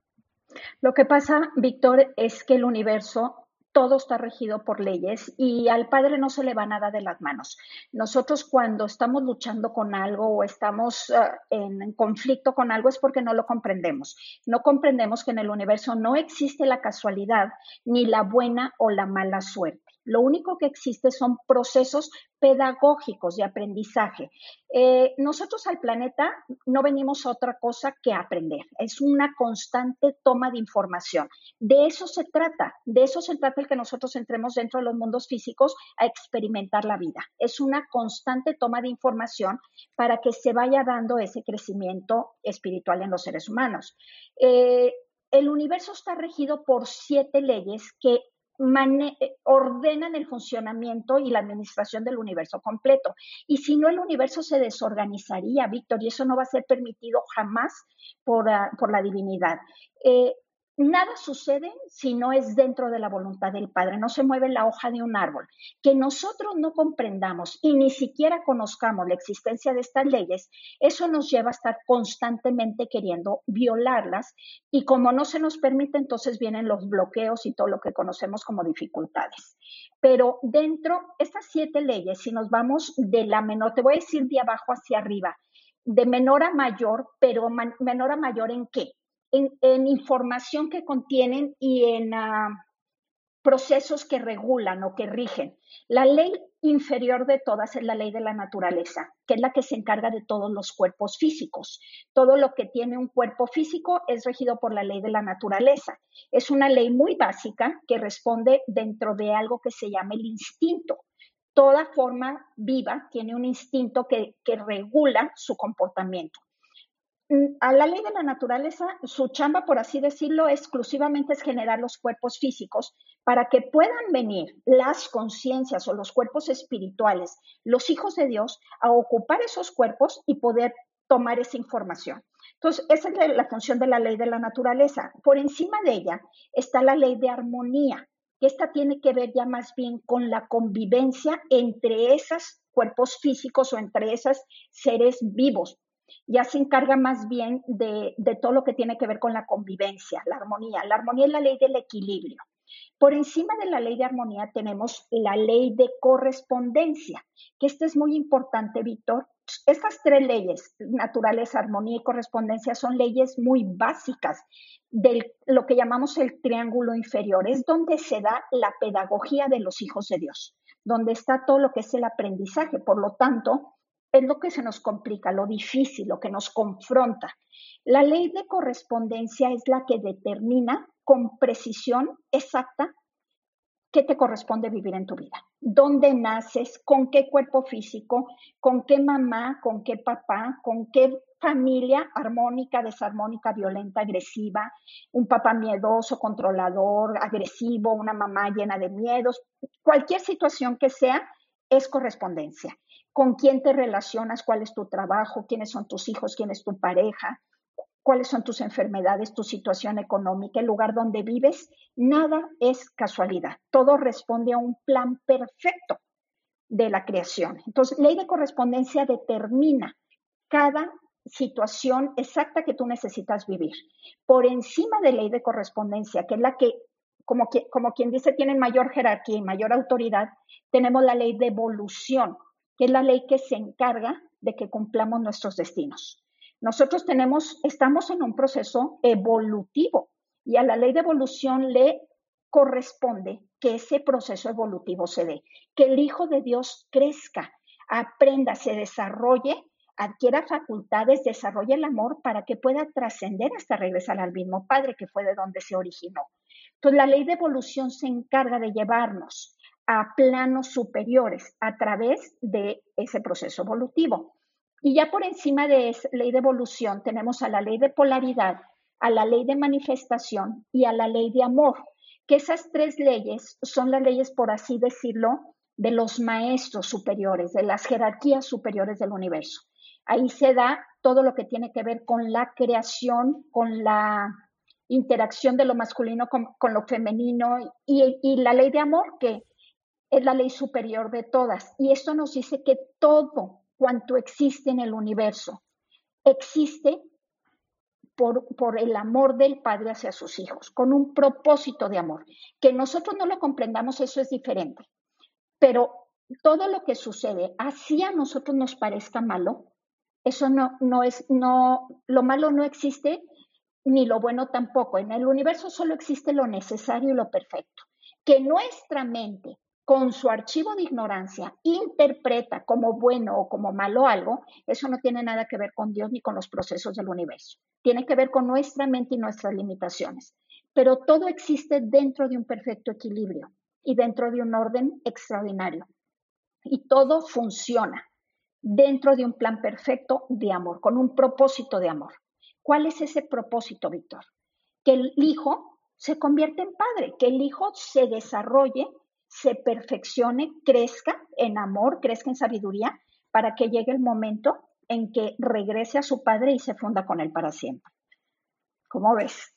Lo que pasa, Víctor, es que el universo todo está regido por leyes y al padre no se le va nada de las manos. Nosotros cuando estamos luchando con algo o estamos uh, en conflicto con algo es porque no lo comprendemos. No comprendemos que en el universo no existe la casualidad ni la buena o la mala suerte. Lo único que existe son procesos pedagógicos de aprendizaje. Eh, nosotros al planeta no venimos a otra cosa que aprender. Es una constante toma de información. De eso se trata. De eso se trata el que nosotros entremos dentro de los mundos físicos a experimentar la vida. Es una constante toma de información para que se vaya dando ese crecimiento espiritual en los seres humanos. Eh, el universo está regido por siete leyes que ordenan el funcionamiento y la administración del universo completo. Y si no, el universo se desorganizaría, Víctor, y eso no va a ser permitido jamás por, ah, por la divinidad. Eh, nada sucede si no es dentro de la voluntad del Padre, no se mueve la hoja de un árbol. Que nosotros no comprendamos y ni siquiera conozcamos la existencia de estas leyes, eso nos lleva a estar constantemente queriendo violarlas y como no se nos permite, entonces vienen los bloqueos y todo lo que conocemos como dificultades. Pero dentro, estas siete leyes, si nos vamos de la menor, te voy a decir de abajo hacia arriba, de menor a mayor, pero menor a mayor en qué? En, información que contienen y en ah, procesos que regulan o que rigen. La ley inferior de todas es la ley de la naturaleza, que es la que se encarga de todos los cuerpos físicos. Todo lo que tiene un cuerpo físico es regido por la ley de la naturaleza. Es una ley muy básica que responde dentro de algo que se llama el instinto. Toda forma viva tiene un instinto que regula su comportamiento. Mm, a la ley de la naturaleza, su chamba, por así decirlo, exclusivamente es generar los cuerpos físicos para que puedan venir las conciencias o los cuerpos espirituales, los hijos de Dios, a ocupar esos cuerpos y poder tomar esa información. Entonces, esa es la función de la ley de la naturaleza. Por encima de ella está la ley de armonía, que esta tiene que ver ya más bien con la convivencia entre esos cuerpos físicos o entre esos seres vivos, ya se encarga más bien de, todo lo que tiene que ver con la convivencia, la armonía. La armonía es la ley del equilibrio. Por encima de la ley de armonía tenemos la ley de correspondencia, que esto es muy importante, Víctor. Estas tres leyes, naturaleza, armonía y correspondencia, son leyes muy básicas de lo que llamamos el triángulo inferior. Es donde se da la pedagogía de los hijos de Dios, donde está todo lo que es el aprendizaje. Por lo tanto, es lo que se nos complica, lo difícil, lo que nos confronta. La ley de correspondencia es la que determina con precisión exacta qué te corresponde vivir en tu vida, dónde naces, con qué cuerpo físico, con qué mamá, con qué papá, con qué familia armónica, desarmónica, violenta, agresiva, un papá miedoso, controlador, agresivo, una mamá llena de miedos, cualquier situación que sea, es correspondencia con quién te relacionas, cuál es tu trabajo, quiénes son tus hijos, quién es tu pareja, cuáles son tus enfermedades, tu situación económica, el lugar donde vives. Nada es casualidad. Todo responde a un plan perfecto de la creación. Entonces, ley de correspondencia determina cada situación exacta que tú necesitas vivir. Por encima de ley de correspondencia, que es la que, como, quien dice, tiene mayor jerarquía y mayor autoridad, tenemos la ley de evolución, que es la ley que se encarga de que cumplamos nuestros destinos. Nosotros tenemos, estamos en un proceso evolutivo y a la ley de evolución le corresponde que ese proceso evolutivo se dé, que el Hijo de Dios crezca, aprenda, se desarrolle, adquiera facultades, desarrolle el amor para que pueda trascender hasta regresar al mismo Padre que fue de donde se originó. Entonces, la ley de evolución se encarga de llevarnos a planos superiores a través de ese proceso evolutivo. Y ya por encima de esa ley de evolución tenemos a la ley de polaridad, a la ley de manifestación y a la ley de amor, que esas tres leyes son las leyes, por así decirlo, de los maestros superiores, de las jerarquías superiores del universo. Ahí se da todo lo que tiene que ver con la creación, con la interacción de lo masculino con, lo femenino y, y la ley de amor, que es la ley superior de todas. Y esto nos dice que todo cuanto existe en el universo existe por, por, el amor del Padre hacia sus hijos, con un propósito de amor. Que nosotros no lo comprendamos, eso es diferente. Pero todo lo que sucede, así a nosotros nos parezca malo, eso no, no es, no, lo malo no existe, ni lo bueno tampoco. En el universo solo existe lo necesario y lo perfecto. Que nuestra mente con su archivo de ignorancia interpreta como bueno o como malo algo, eso no tiene nada que ver con Dios ni con los procesos del universo. Tiene que ver con nuestra mente y nuestras limitaciones. Pero todo existe dentro de un perfecto equilibrio y dentro de un orden extraordinario. Y todo funciona dentro de un plan perfecto de amor, con un propósito de amor. ¿Cuál es ese propósito, Víctor? Que el hijo se convierta en padre, que el hijo se desarrolle se perfeccione, crezca en amor, crezca en sabiduría, para que llegue el momento en que regrese a su padre y se funda con él para siempre. ¿Cómo ves?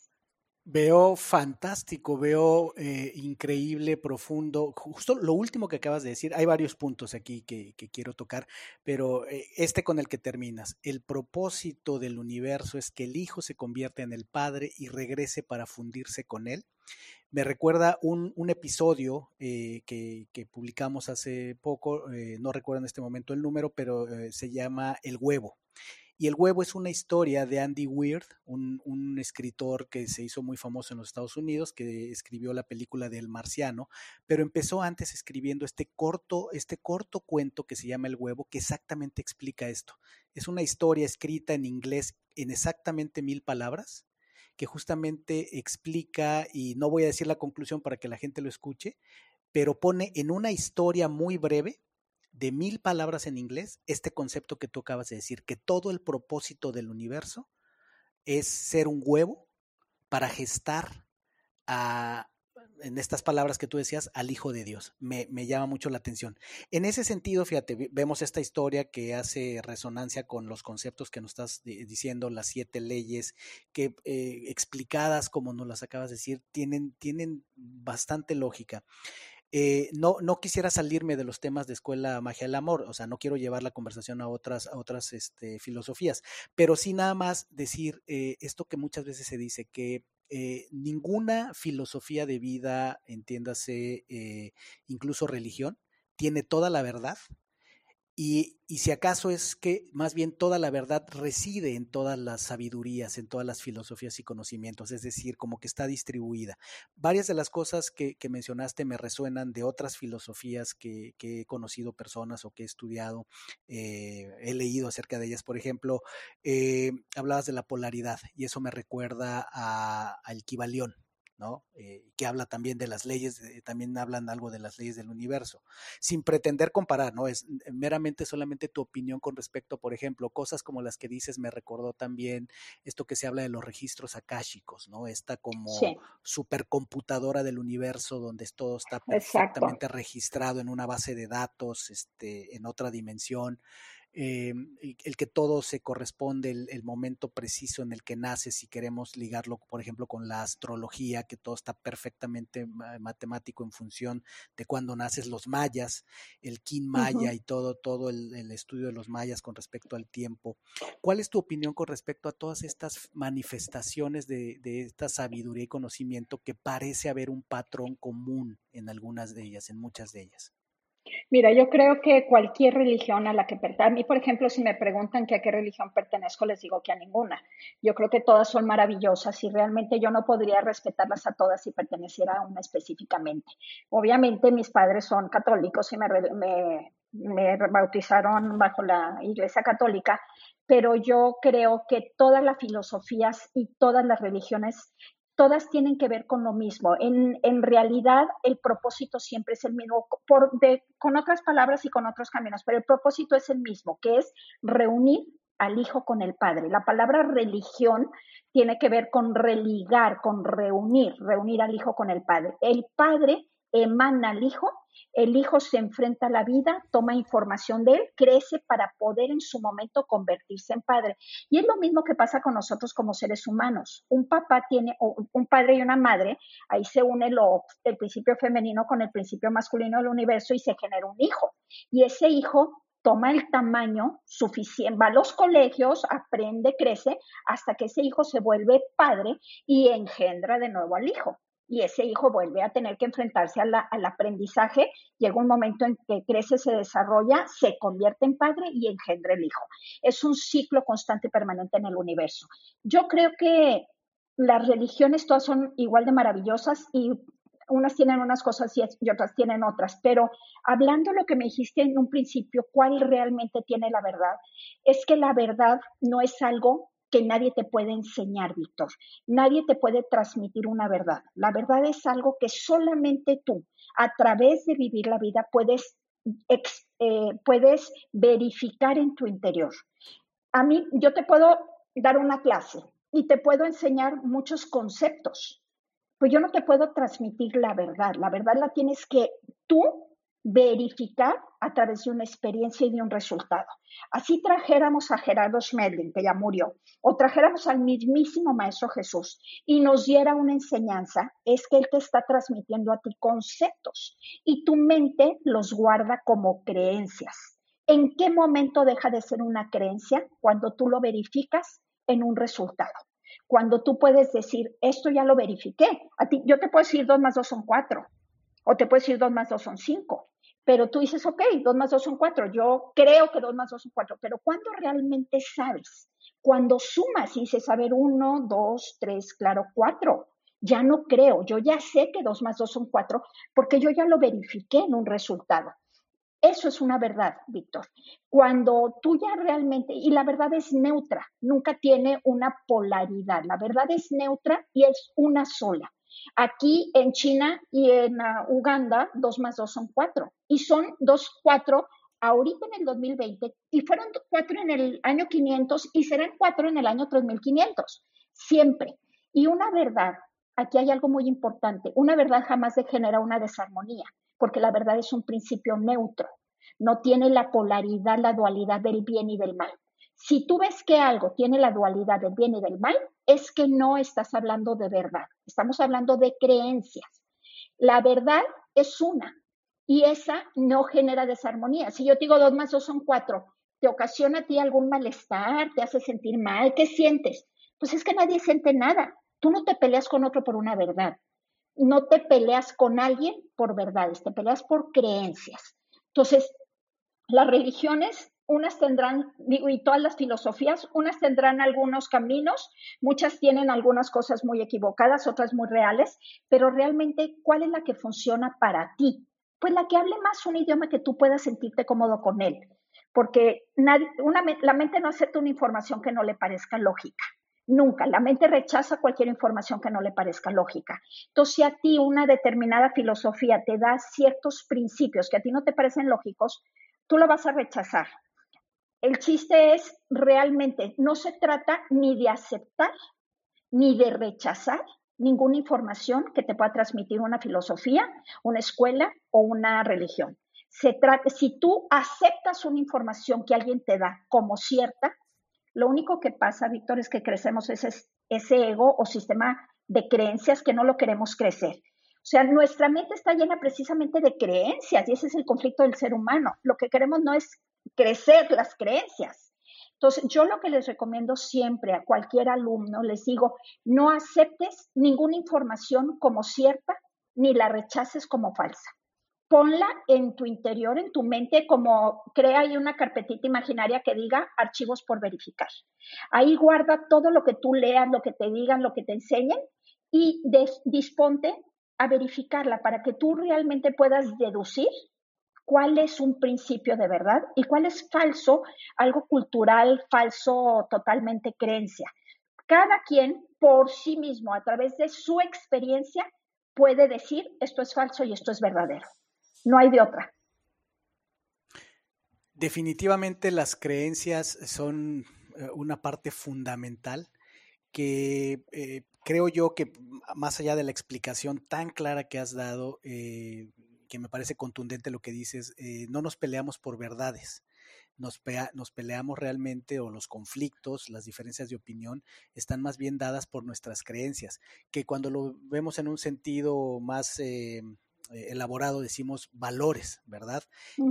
Veo fantástico, veo eh, increíble, profundo. Justo lo último que acabas de decir, hay varios puntos aquí que, quiero tocar, pero eh, este con el que terminas. El propósito del universo es que el Hijo se convierta en el Padre y regrese para fundirse con Él. Me recuerda un, episodio eh, que, publicamos hace poco, no recuerdo en este momento el número, pero se llama El huevo. Y El huevo es una historia de Andy Weir, un, escritor que se hizo muy famoso en los Estados Unidos, que escribió la película del Marciano, pero empezó antes escribiendo este corto, este corto cuento que se llama El huevo, que exactamente explica esto. Es una historia escrita en inglés en exactamente mil palabras, que justamente explica, y no voy a decir la conclusión para que la gente lo escuche, pero pone en una historia muy breve de mil palabras en inglés este concepto que tú acabas de decir, que todo el propósito del universo es ser un huevo para gestar a, en estas palabras que tú decías, al Hijo de Dios. Me, llama mucho la atención. En ese sentido, fíjate, vemos esta historia que hace resonancia con los conceptos que nos estás diciendo, las siete leyes, que eh, explicadas como nos las acabas de decir, tienen, tienen bastante lógica. Eh, no, no quisiera salirme de los temas de escuela magia del amor, o sea, no quiero llevar la conversación a otras, a otras este, filosofías, pero sí nada más decir eh, esto que muchas veces se dice, que eh, ninguna filosofía de vida, entiéndase, incluso religión, tiene toda la verdad y, si acaso es que más bien toda la verdad reside en todas las sabidurías, en todas las filosofías y conocimientos, es decir, como que está distribuida. Varias de las cosas que, mencionaste me resuenan de otras filosofías que, he conocido personas o que he estudiado, eh, he leído acerca de ellas. Por ejemplo, eh, hablabas de la polaridad y eso me recuerda al Kibalión, ¿no? Eh, que habla también de las leyes, también hablan algo de las leyes del universo, sin pretender comparar, ¿no? Es meramente solamente tu opinión con respecto, por ejemplo, cosas como las que dices, me recordó también esto que se habla de los registros akáshicos, ¿no? Esta como supercomputadora del universo donde todo está perfectamente registrado en una base de datos, este, en otra dimensión. Eh, el que todo se corresponde, el, momento preciso en el que nace, si queremos ligarlo, por ejemplo, con la astrología, que todo está perfectamente matemático en función de cuando naces los mayas, el kin maya y todo, todo el, estudio de los mayas con respecto al tiempo. ¿Cuál es tu opinión con respecto a todas estas manifestaciones de, de esta sabiduría y conocimiento que parece haber un patrón común en algunas de ellas, en muchas de ellas? Mira, yo creo que cualquier religión a la que pertenezco, a mí, por ejemplo, si me preguntan que a qué religión pertenezco, les digo que a ninguna. Yo creo que todas son maravillosas y realmente yo no podría respetarlas a todas si perteneciera a una específicamente. Obviamente mis padres son católicos y me, me, me bautizaron bajo la Iglesia Católica, pero yo creo que todas las filosofías y todas las religiones todas tienen que ver con lo mismo. En, realidad, el propósito siempre es el mismo, con otras palabras y con otros caminos, pero el propósito es el mismo, que es reunir al Hijo con el Padre. La palabra religión tiene que ver con religar, con reunir, reunir al Hijo con el Padre. El Padre emana al Hijo el hijo se enfrenta a la vida, toma información de él, crece para poder en su momento convertirse en padre. Y es lo mismo que pasa con nosotros como seres humanos. Un papá tiene, un padre y una madre, ahí se une lo, el principio femenino con el principio masculino del universo y se genera un hijo. Y ese hijo toma el tamaño suficiente, va a los colegios, aprende, crece, hasta que ese hijo se vuelve padre y engendra de nuevo al hijo y ese hijo vuelve a tener que enfrentarse al aprendizaje, llega un momento en que crece, se desarrolla, se convierte en padre y engendra el hijo. Es un ciclo constante y permanente en el universo. Yo creo que las religiones todas son igual de maravillosas y unas tienen unas cosas y, otras tienen otras, pero hablando lo que me dijiste en un principio, ¿cuál realmente tiene la verdad? Es que la verdad no es algo que nadie te puede enseñar, Víctor. Nadie te puede transmitir una verdad. La verdad es algo que solamente tú, a través de vivir la vida, puedes, eh, puedes verificar en tu interior. A mí, yo te puedo dar una clase y te puedo enseñar muchos conceptos, pues yo no te puedo transmitir la verdad. La verdad la tienes que tú verificar a través de una experiencia y de un resultado. Así trajéramos a Gerardo Schmedlin, que ya murió, o trajéramos al mismísimo Maestro Jesús y nos diera una enseñanza, es que Él te está transmitiendo a ti conceptos y tu mente los guarda como creencias. ¿En qué momento deja de ser una creencia? Cuando tú lo verificas en un resultado. Cuando tú puedes decir, esto ya lo verifiqué. A ti, yo te puedo decir 2 más 2 son 4, o te puedo decir 2 más 2 son 5, pero tú dices, ok, 2 más 2 son 4, yo creo que 2 más 2 son 4, pero ¿cuándo realmente sabes? Cuando sumas y dices, a ver, 1, 2, 3, claro, 4. Ya no creo, yo ya sé que 2 más 2 son 4 porque yo ya lo verifiqué en un resultado. Eso es una verdad, Víctor. Cuando tú ya realmente, y la verdad es neutra, nunca tiene una polaridad, la verdad es neutra y es una sola. Aquí en China y en ah, Uganda, dos más dos son cuatro. Y son dos, cuatro ahorita en el 2020 y fueron cuatro en el año 500 y serán cuatro en el año 3500. Siempre. Y una verdad, aquí hay algo muy importante, una verdad jamás genera una desarmonía, porque la verdad es un principio neutro. No tiene la polaridad, la dualidad del bien y del mal. Si tú ves que algo tiene la dualidad del bien y del mal, es que no estás hablando de verdad, estamos hablando de creencias. La verdad es una y esa no genera desarmonía. Si yo te digo dos más dos son cuatro, ¿te ocasiona a ti algún malestar? ¿Te hace sentir mal? ¿Qué sientes? Pues es que nadie siente nada. Tú no te peleas con otro por una verdad. No te peleas con alguien por verdades, te peleas por creencias. Entonces, las religiones unas tendrán, digo, y todas las filosofías, unas tendrán algunos caminos, muchas tienen algunas cosas muy equivocadas, otras muy reales, pero realmente, ¿cuál es la que funciona para ti? Pues la que hable más un idioma que tú puedas sentirte cómodo con él, porque la mente no acepta una información que no le parezca lógica. Nunca. La mente rechaza cualquier información que no le parezca lógica. Entonces, si a ti una determinada filosofía te da ciertos principios que a ti no te parecen lógicos, tú lo vas a rechazar el chiste es realmente, no se trata ni de aceptar ni de rechazar ninguna información que te pueda transmitir una filosofía, una escuela o una religión. Se trata, si tú aceptas una información que alguien te da como cierta, lo único que pasa, Víctor, es que crecemos ese, ego o sistema de creencias que no lo queremos crecer. O sea, nuestra mente está llena precisamente de creencias y ese es el conflicto del ser humano. Lo que queremos no es crecer las creencias. Entonces, yo lo que les recomiendo siempre a cualquier alumno, les digo, no aceptes ninguna información como cierta ni la rechaces como falsa. Ponla en tu interior, en tu mente, como crea ahí una carpetita imaginaria que diga archivos por verificar. Ahí guarda todo lo que tú leas, lo que te digan, lo que te enseñen y disponte a verificarla para que tú realmente puedas deducir cuál es un principio de verdad y cuál es falso, algo cultural, falso, totalmente creencia. Cada quien por sí mismo, a través de su experiencia, puede decir esto es falso y esto es verdadero. No hay de otra. Definitivamente las creencias son eh, una parte fundamental que eh, creo yo que más allá de la explicación tan clara que has dado, eh, que me parece contundente lo que dices, eh, no nos peleamos por verdades, nos, nos, peleamos realmente o los conflictos, las diferencias de opinión están más bien dadas por nuestras creencias, que cuando lo vemos en un sentido más eh, elaborado decimos valores, ¿verdad?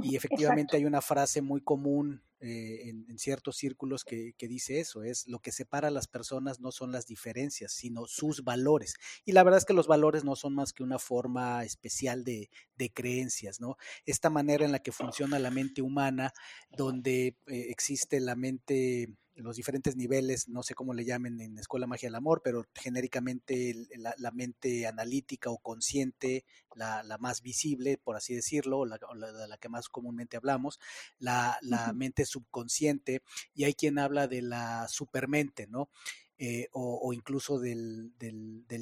Y efectivamente hay una frase muy común eh, en, ciertos círculos que, dice eso, es lo que separa a las personas no son las diferencias, sino sus valores. Y la verdad es que los valores no son más que una forma especial de, de creencias, ¿no? Esta manera en la que funciona la mente humana, donde eh, existe la mente los diferentes niveles, no sé cómo le llamen en Escuela Magia del Amor, pero genéricamente la, mente analítica o consciente, la, más visible, por así decirlo, la, la que más comúnmente hablamos, la, mente subconsciente, y hay quien habla de la supermente, ¿no? Eh, o, incluso del,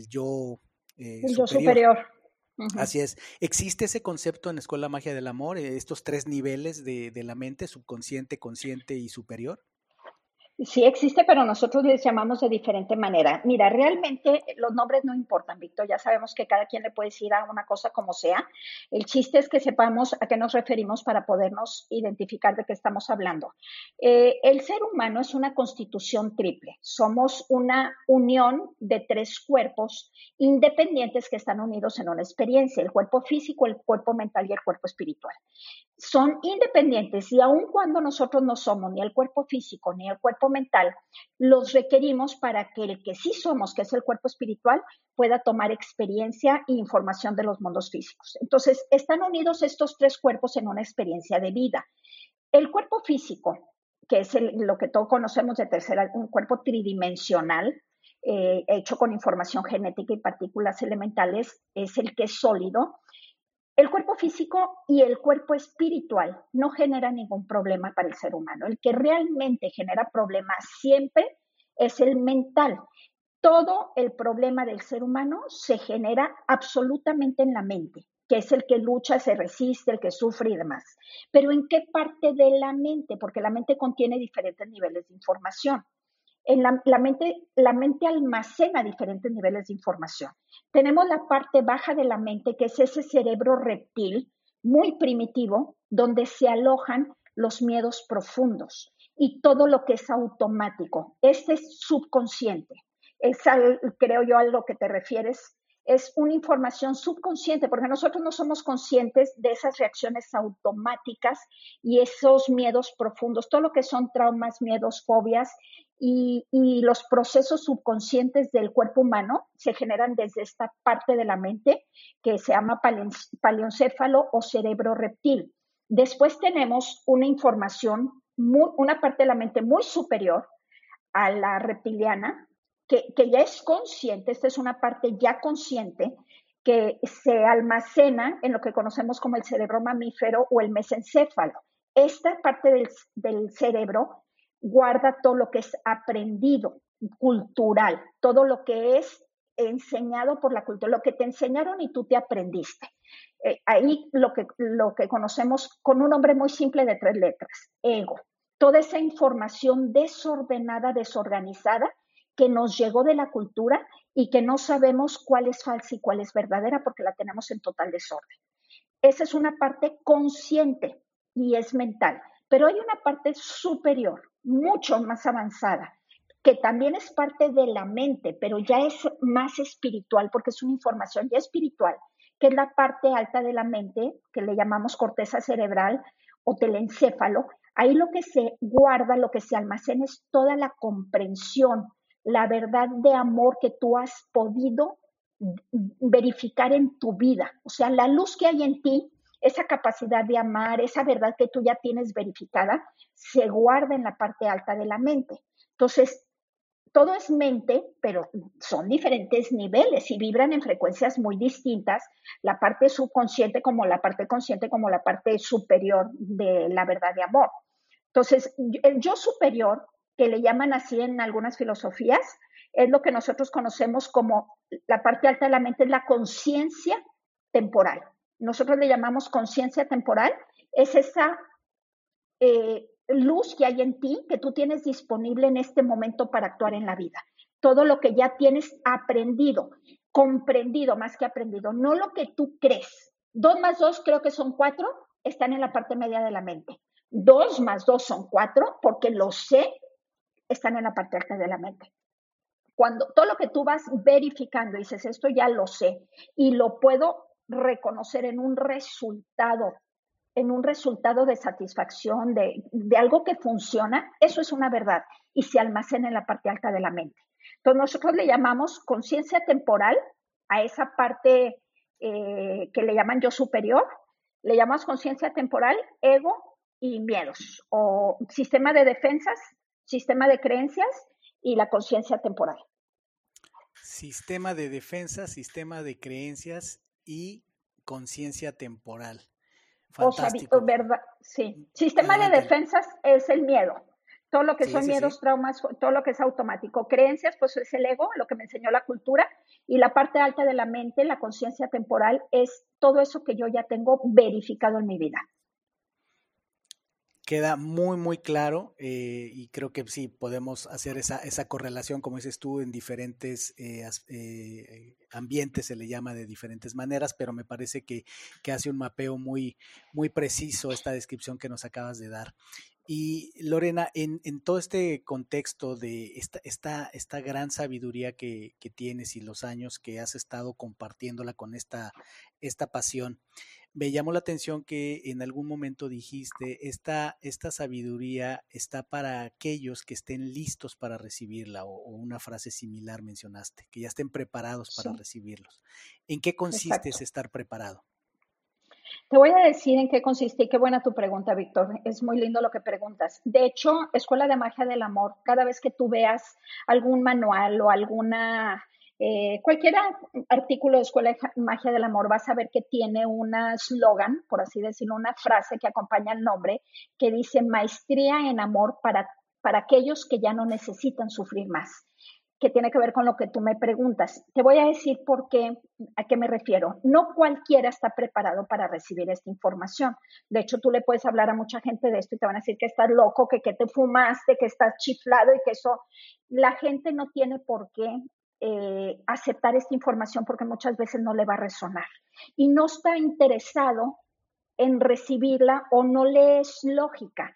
yo, eh, superior. Así es. ¿Existe ese concepto en Escuela Magia del Amor, estos tres niveles de, de la mente, subconsciente, consciente y superior? Sí existe, pero nosotros les llamamos de diferente manera. Mira, realmente los nombres no importan, Víctor. Ya sabemos que cada quien le puede decir a una cosa como sea. El chiste es que sepamos a qué nos referimos para podernos identificar de qué estamos hablando. Eh, el ser humano es una constitución triple. Somos una unión de tres cuerpos independientes que están unidos en una experiencia, el cuerpo físico, el cuerpo mental y el cuerpo espiritual. Son independientes y aun cuando nosotros no somos ni el cuerpo físico ni el cuerpo mental, los requerimos para que el que sí somos, que es el cuerpo espiritual, pueda tomar experiencia e información de los mundos físicos. Entonces, están unidos estos tres cuerpos en una experiencia de vida. El cuerpo físico, que es lo que todos conocemos de tercera, un cuerpo tridimensional, eh, hecho con información genética y partículas elementales, es el que es sólido. El cuerpo físico y el cuerpo espiritual no generan ningún problema para el ser humano. El que realmente genera problemas siempre es el mental. Todo el problema del ser humano se genera absolutamente en la mente, que es el que lucha, se resiste, el que sufre y demás. Pero ¿en qué parte de la mente? Porque la mente contiene diferentes niveles de información en la, mente, la mente almacena diferentes niveles de información. Tenemos la parte baja de la mente, que es ese cerebro reptil muy primitivo, donde se alojan los miedos profundos y todo lo que es automático. Este es subconsciente. Es, creo yo, a lo que te refieres es una información subconsciente, porque nosotros no somos conscientes de esas reacciones automáticas y esos miedos profundos, todo lo que son traumas, miedos, fobias y, los procesos subconscientes del cuerpo humano se generan desde esta parte de la mente que se llama paleoncéfalo o cerebro reptil. Después tenemos una información, una parte de la mente muy superior a la reptiliana, que, ya es consciente, esta es una parte ya consciente, que se almacena en lo que conocemos como el cerebro mamífero o el mesencéfalo. Esta parte del, cerebro guarda todo lo que es aprendido, cultural, todo lo que es enseñado por la cultura, lo que te enseñaron y tú te aprendiste. Eh, ahí lo que, lo que conocemos con un nombre muy simple de tres letras, ego. Toda esa información desordenada, desorganizada, que nos llegó de la cultura y que no sabemos cuál es falsa y cuál es verdadera porque la tenemos en total desorden. Esa es una parte consciente y es mental, pero hay una parte superior, mucho más avanzada, que también es parte de la mente, pero ya es más espiritual porque es una información ya espiritual, que es la parte alta de la mente, que le llamamos corteza cerebral o telencéfalo. Ahí lo que se guarda, lo que se almacena es toda la comprensión, la verdad de amor que tú has podido verificar en tu vida. O sea, la luz que hay en ti, esa capacidad de amar, esa verdad que tú ya tienes verificada, se guarda en la parte alta de la mente. Entonces, todo es mente, pero son diferentes niveles y vibran en frecuencias muy distintas, la parte subconsciente como la parte consciente como la parte superior de la verdad de amor. Entonces, el yo superior que le llaman así en algunas filosofías, es lo que nosotros conocemos como la parte alta de la mente, es la conciencia temporal. Nosotros le llamamos conciencia temporal, es esa eh, luz que hay en ti, que tú tienes disponible en este momento para actuar en la vida. Todo lo que ya tienes aprendido, comprendido más que aprendido, no lo que tú crees. Dos más dos creo que son cuatro, están en la parte media de la mente. Dos más dos son cuatro, porque lo sé están en la parte alta de la mente. Cuando todo lo que tú vas verificando, dices, esto ya lo sé y lo puedo reconocer en un resultado, en un resultado de satisfacción, de, de algo que funciona, eso es una verdad y se almacena en la parte alta de la mente. Entonces nosotros le llamamos conciencia temporal a esa parte eh, que le llaman yo superior, le llamamos conciencia temporal, ego y miedos o sistema de defensas sistema de creencias y la conciencia temporal. Sistema de defensa, sistema de creencias y conciencia temporal. Fantástico. O verdad, sí. Sistema de defensas es el miedo. Todo lo que son miedos, traumas, todo lo que es automático. Creencias, pues es el ego, lo que me enseñó la cultura. Y la parte alta de la mente, la conciencia temporal, es todo eso que yo ya tengo verificado en mi vida. Queda muy, muy claro eh, y creo que sí podemos hacer esa, esa correlación, como dices tú, en diferentes eh, eh, ambientes, se le llama de diferentes maneras, pero me parece que, que, hace un mapeo muy, muy preciso esta descripción que nos acabas de dar. Y Lorena, en, en todo este contexto de esta, esta, esta gran sabiduría que, que, tienes y los años que has estado compartiéndola con esta, esta pasión, me llamó la atención que en algún momento dijiste, esta, esta sabiduría está para aquellos que estén listos para recibirla, o, una frase similar mencionaste, que ya estén preparados para recibirlos. ¿En qué consiste ese estar preparado? Te voy a decir en qué consiste y qué buena tu pregunta, Víctor. Es muy lindo lo que preguntas. De hecho, Escuela de Magia del Amor, cada vez que tú veas algún manual o alguna eh, cualquier artículo de Escuela de Magia del Amor vas a ver que tiene un slogan, por así decirlo, una frase que acompaña el nombre, que dice maestría en amor para, para aquellos que ya no necesitan sufrir más, que tiene que ver con lo que tú me preguntas. Te voy a decir por qué, a qué me refiero. No cualquiera está preparado para recibir esta información. De hecho, tú le puedes hablar a mucha gente de esto y te van a decir que estás loco, que, que te fumaste, que estás chiflado y que eso, la gente no tiene por qué eh, aceptar esta información porque muchas veces no le va a resonar y no está interesado en recibirla o no le es lógica.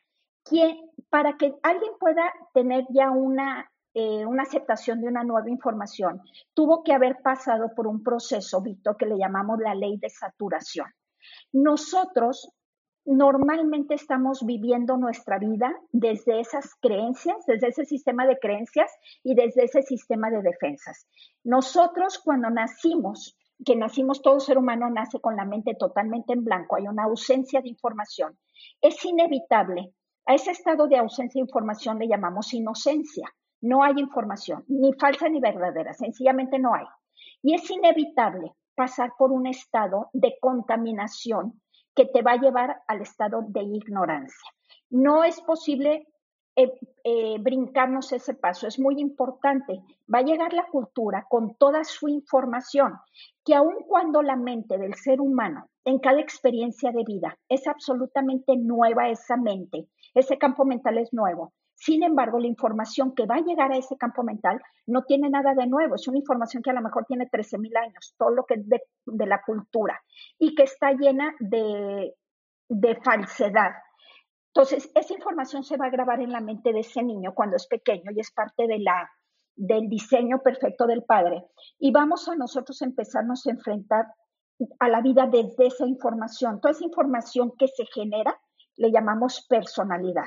Para que alguien pueda tener ya una, eh, una aceptación de una nueva información, tuvo que haber pasado por un proceso, Víctor, que le llamamos la ley de saturación. Nosotros normalmente estamos viviendo nuestra vida desde esas creencias, desde ese sistema de creencias y desde ese sistema de defensas. Nosotros cuando nacimos, que nacimos todo ser humano nace con la mente totalmente en blanco, hay una ausencia de información, es inevitable. A ese estado de ausencia de información le llamamos inocencia. No hay información, ni falsa ni verdadera, sencillamente no hay. Y es inevitable pasar por un estado de contaminación que te va a llevar al estado de ignorancia. No es posible eh, eh, brincarnos ese paso, es muy importante. Va a llegar la cultura con toda su información, que aun cuando la mente del ser humano en cada experiencia de vida es absolutamente nueva esa mente, ese campo mental es nuevo, sin embargo, la información que va a llegar a ese campo mental no tiene nada de nuevo, es una información que a lo mejor tiene 13.000 años, todo lo que es de, la cultura, y que está llena de, de falsedad. Entonces, esa información se va a grabar en la mente de ese niño cuando es pequeño y es parte de la, del diseño perfecto del padre. Y vamos a nosotros empezarnos a enfrentar a la vida desde esa información. Toda esa información que se genera le llamamos personalidad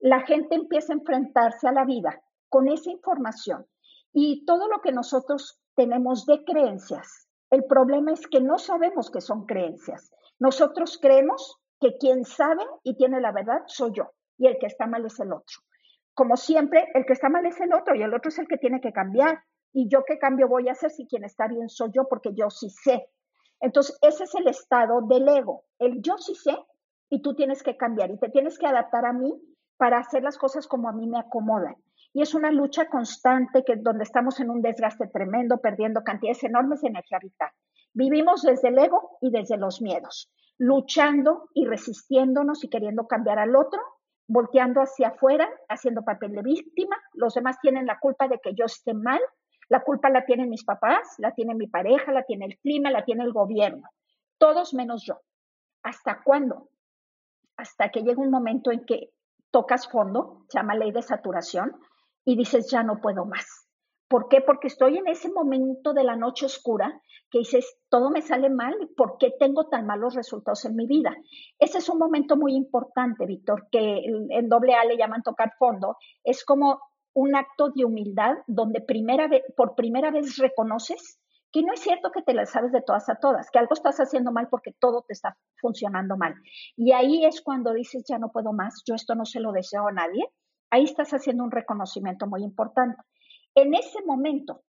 la gente empieza a enfrentarse a la vida con esa información y todo lo que nosotros tenemos de creencias. El problema es que no sabemos que son creencias. Nosotros creemos que quien sabe y tiene la verdad soy yo y el que está mal es el otro. Como siempre, el que está mal es el otro y el otro es el que tiene que cambiar. ¿Y yo qué cambio voy a hacer si quien está bien soy yo porque yo sí sé? Entonces, ese es el estado del ego. El yo sí sé y tú tienes que cambiar y te tienes que adaptar a mí para hacer las cosas como a mí me acomodan. Y es una lucha constante que donde estamos en un desgaste tremendo, perdiendo cantidades enormes de energía vital. Vivimos desde el ego y desde los miedos, luchando y resistiéndonos y queriendo cambiar al otro, volteando hacia afuera, haciendo papel de víctima. Los demás tienen la culpa de que yo esté mal. La culpa la tienen mis papás, la tiene mi pareja, la tiene el clima, la tiene el gobierno. Todos menos yo. ¿Hasta cuándo? Hasta que llega un momento en que tocas fondo, se llama ley de saturación, y dices, ya no puedo más. ¿Por qué? Porque estoy en ese momento de la noche oscura que dices, todo me sale mal, ¿por qué tengo tan malos resultados en mi vida? Ese es un momento muy importante, Víctor, que en doble A le llaman tocar fondo. Es como un acto de humildad donde primera por primera vez reconoces que no es cierto que te las sabes de todas a todas, que algo estás haciendo mal porque todo te está funcionando mal. Y ahí es cuando dices, ya no puedo más, yo esto no se lo deseo a nadie. Ahí estás haciendo un reconocimiento muy importante. En ese momento,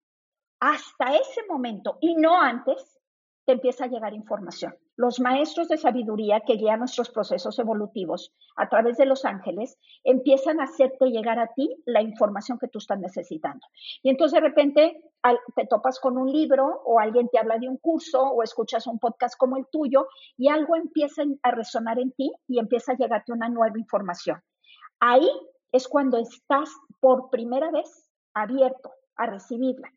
hasta ese momento y no antes, te empieza a llegar información. Los maestros de sabiduría que guían nuestros procesos evolutivos a través de los ángeles empiezan a hacerte llegar a ti la información que tú estás necesitando. Y entonces de repente te topas con un libro o alguien te habla de un curso o escuchas un podcast como el tuyo y algo empieza a resonar en ti y empieza a llegarte una nueva información. Ahí es cuando estás por primera vez abierto a recibirla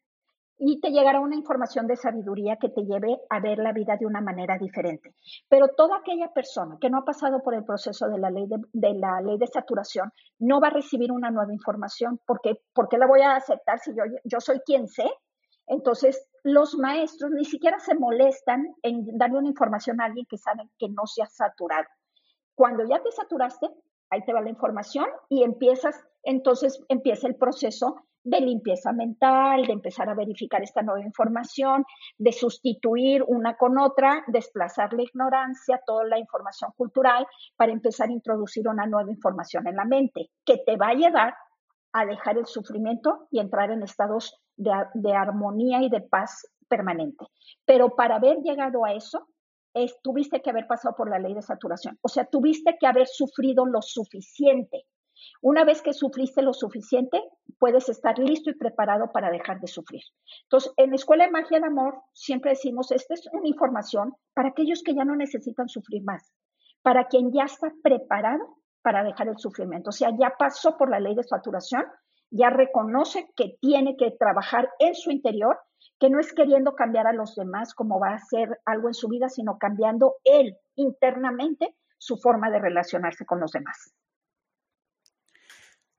y te llegará una información de sabiduría que te lleve a ver la vida de una manera diferente. Pero toda aquella persona que no ha pasado por el proceso de la ley de, la ley de saturación no va a recibir una nueva información porque ¿por qué la voy a aceptar si yo, yo soy quien sé? Entonces, los maestros ni siquiera se molestan en darle una información a alguien que sabe que no se ha saturado. Cuando ya te saturaste, ahí te va la información y empiezas, entonces empieza el proceso de limpieza mental, de empezar a verificar esta nueva información, de sustituir una con otra, desplazar la ignorancia, toda la información cultural, para empezar a introducir una nueva información en la mente, que te va a llevar a dejar el sufrimiento y entrar en estados de, armonía y de paz permanente. Pero para haber llegado a eso, es, tuviste que haber pasado por la ley de saturación. O sea, tuviste que haber sufrido lo suficiente una vez que sufriste lo suficiente, puedes estar listo y preparado para dejar de sufrir. Entonces, en la Escuela de Magia del Amor siempre decimos, esta es una información para aquellos que ya no necesitan sufrir más, para quien ya está preparado para dejar el sufrimiento. O sea, ya pasó por la ley de saturación, ya reconoce que tiene que trabajar en su interior, que no es queriendo cambiar a los demás como va a hacer algo en su vida, sino cambiando él internamente su forma de relacionarse con los demás.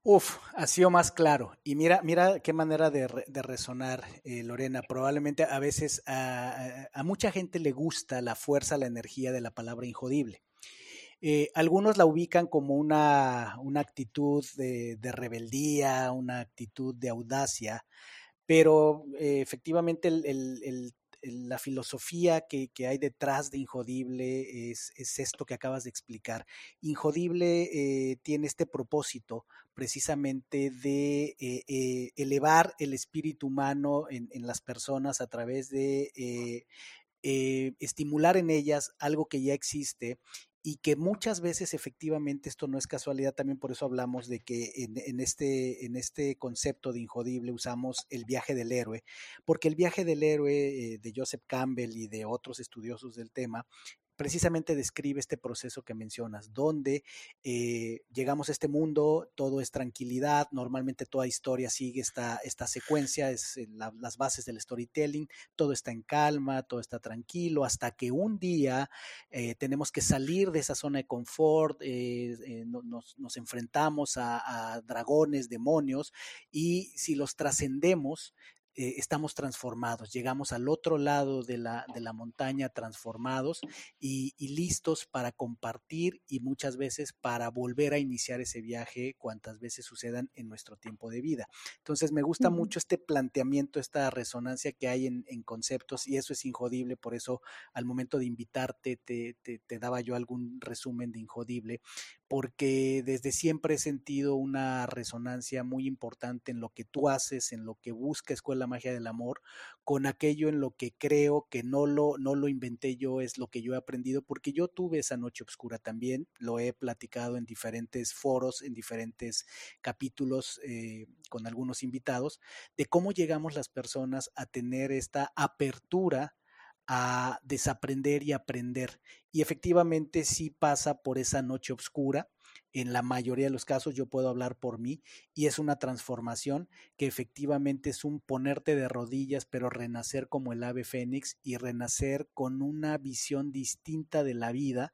Uf, ha sido más claro. Y mira, mira qué manera de, resonar, eh, Lorena. Probablemente a veces a, mucha gente le gusta la fuerza, la energía de la palabra injodible. Eh, algunos la ubican como una, una actitud de, rebeldía, una actitud de audacia, pero eh, efectivamente el, la filosofía que, hay detrás de Injodible es, esto que acabas de explicar. Injodible tiene este propósito precisamente de eh, eh, elevar el espíritu humano en, las personas a través de eh, estimular en ellas algo que ya existe y que muchas veces efectivamente esto no es casualidad, también por eso hablamos de que en, este, en este concepto de injodible usamos el viaje del héroe, porque el viaje del héroe de Joseph Campbell y de otros estudiosos del tema precisamente describe este proceso que mencionas, donde eh, llegamos a este mundo, todo es tranquilidad, normalmente toda historia sigue esta, secuencia, es eh, las bases del storytelling, todo está en calma, todo está tranquilo, hasta que un día eh, tenemos que salir de esa zona de confort, nos, enfrentamos a dragones, demonios, y si los trascendemos, eh, estamos transformados, llegamos al otro lado de la, de la montaña transformados y, listos para compartir y muchas veces para volver a iniciar ese viaje cuantas veces sucedan en nuestro tiempo de vida. Entonces me gusta mucho este planteamiento, esta resonancia que hay en, conceptos y eso es injodible, por eso al momento de invitarte te, te daba yo algún resumen de injodible, porque desde siempre he sentido una resonancia muy importante en lo que tú haces, en lo que busca Escuela Magia del Amor, con aquello en lo que creo que no lo, no lo inventé yo, es lo que yo he aprendido, porque yo tuve esa noche oscura también, lo he platicado en diferentes foros, en diferentes capítulos eh, con algunos invitados, de cómo llegamos las personas a tener esta apertura a desaprender y aprender. Y efectivamente sí pasa por esa noche oscura. En la mayoría de los casos yo puedo hablar por mí y es una transformación que efectivamente es un ponerte de rodillas, pero renacer como el ave fénix y renacer con una visión distinta de la vida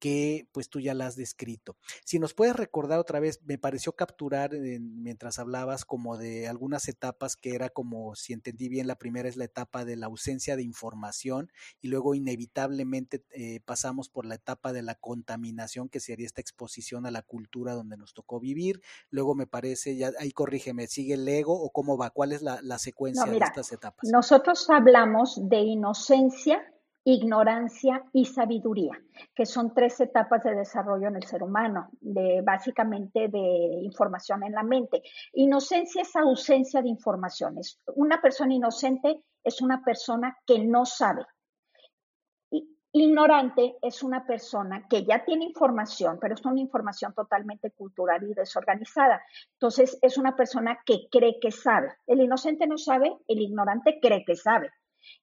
que pues tú ya la has descrito. Si nos puedes recordar otra vez, me pareció capturar mientras hablabas como de algunas etapas que era como, si entendí bien, la primera es la etapa de la ausencia de información y luego inevitablemente eh, pasamos por la etapa de la contaminación, que sería esta exposición a la cultura donde nos tocó vivir. Luego me parece, ya ahí corrígeme, ¿sigue el ego o cómo va? ¿Cuál es la, secuencia de estas etapas? Nosotros hablamos de inocencia, ignorancia y sabiduría, que son tres etapas de desarrollo en el ser humano, de básicamente de información en la mente. Inocencia es ausencia de informaciones. Una persona inocente es una persona que no sabe. Ignorante es una persona que ya tiene información, pero es una información totalmente cultural y desorganizada. Entonces, es una persona que cree que sabe. El inocente no sabe, el ignorante cree que sabe.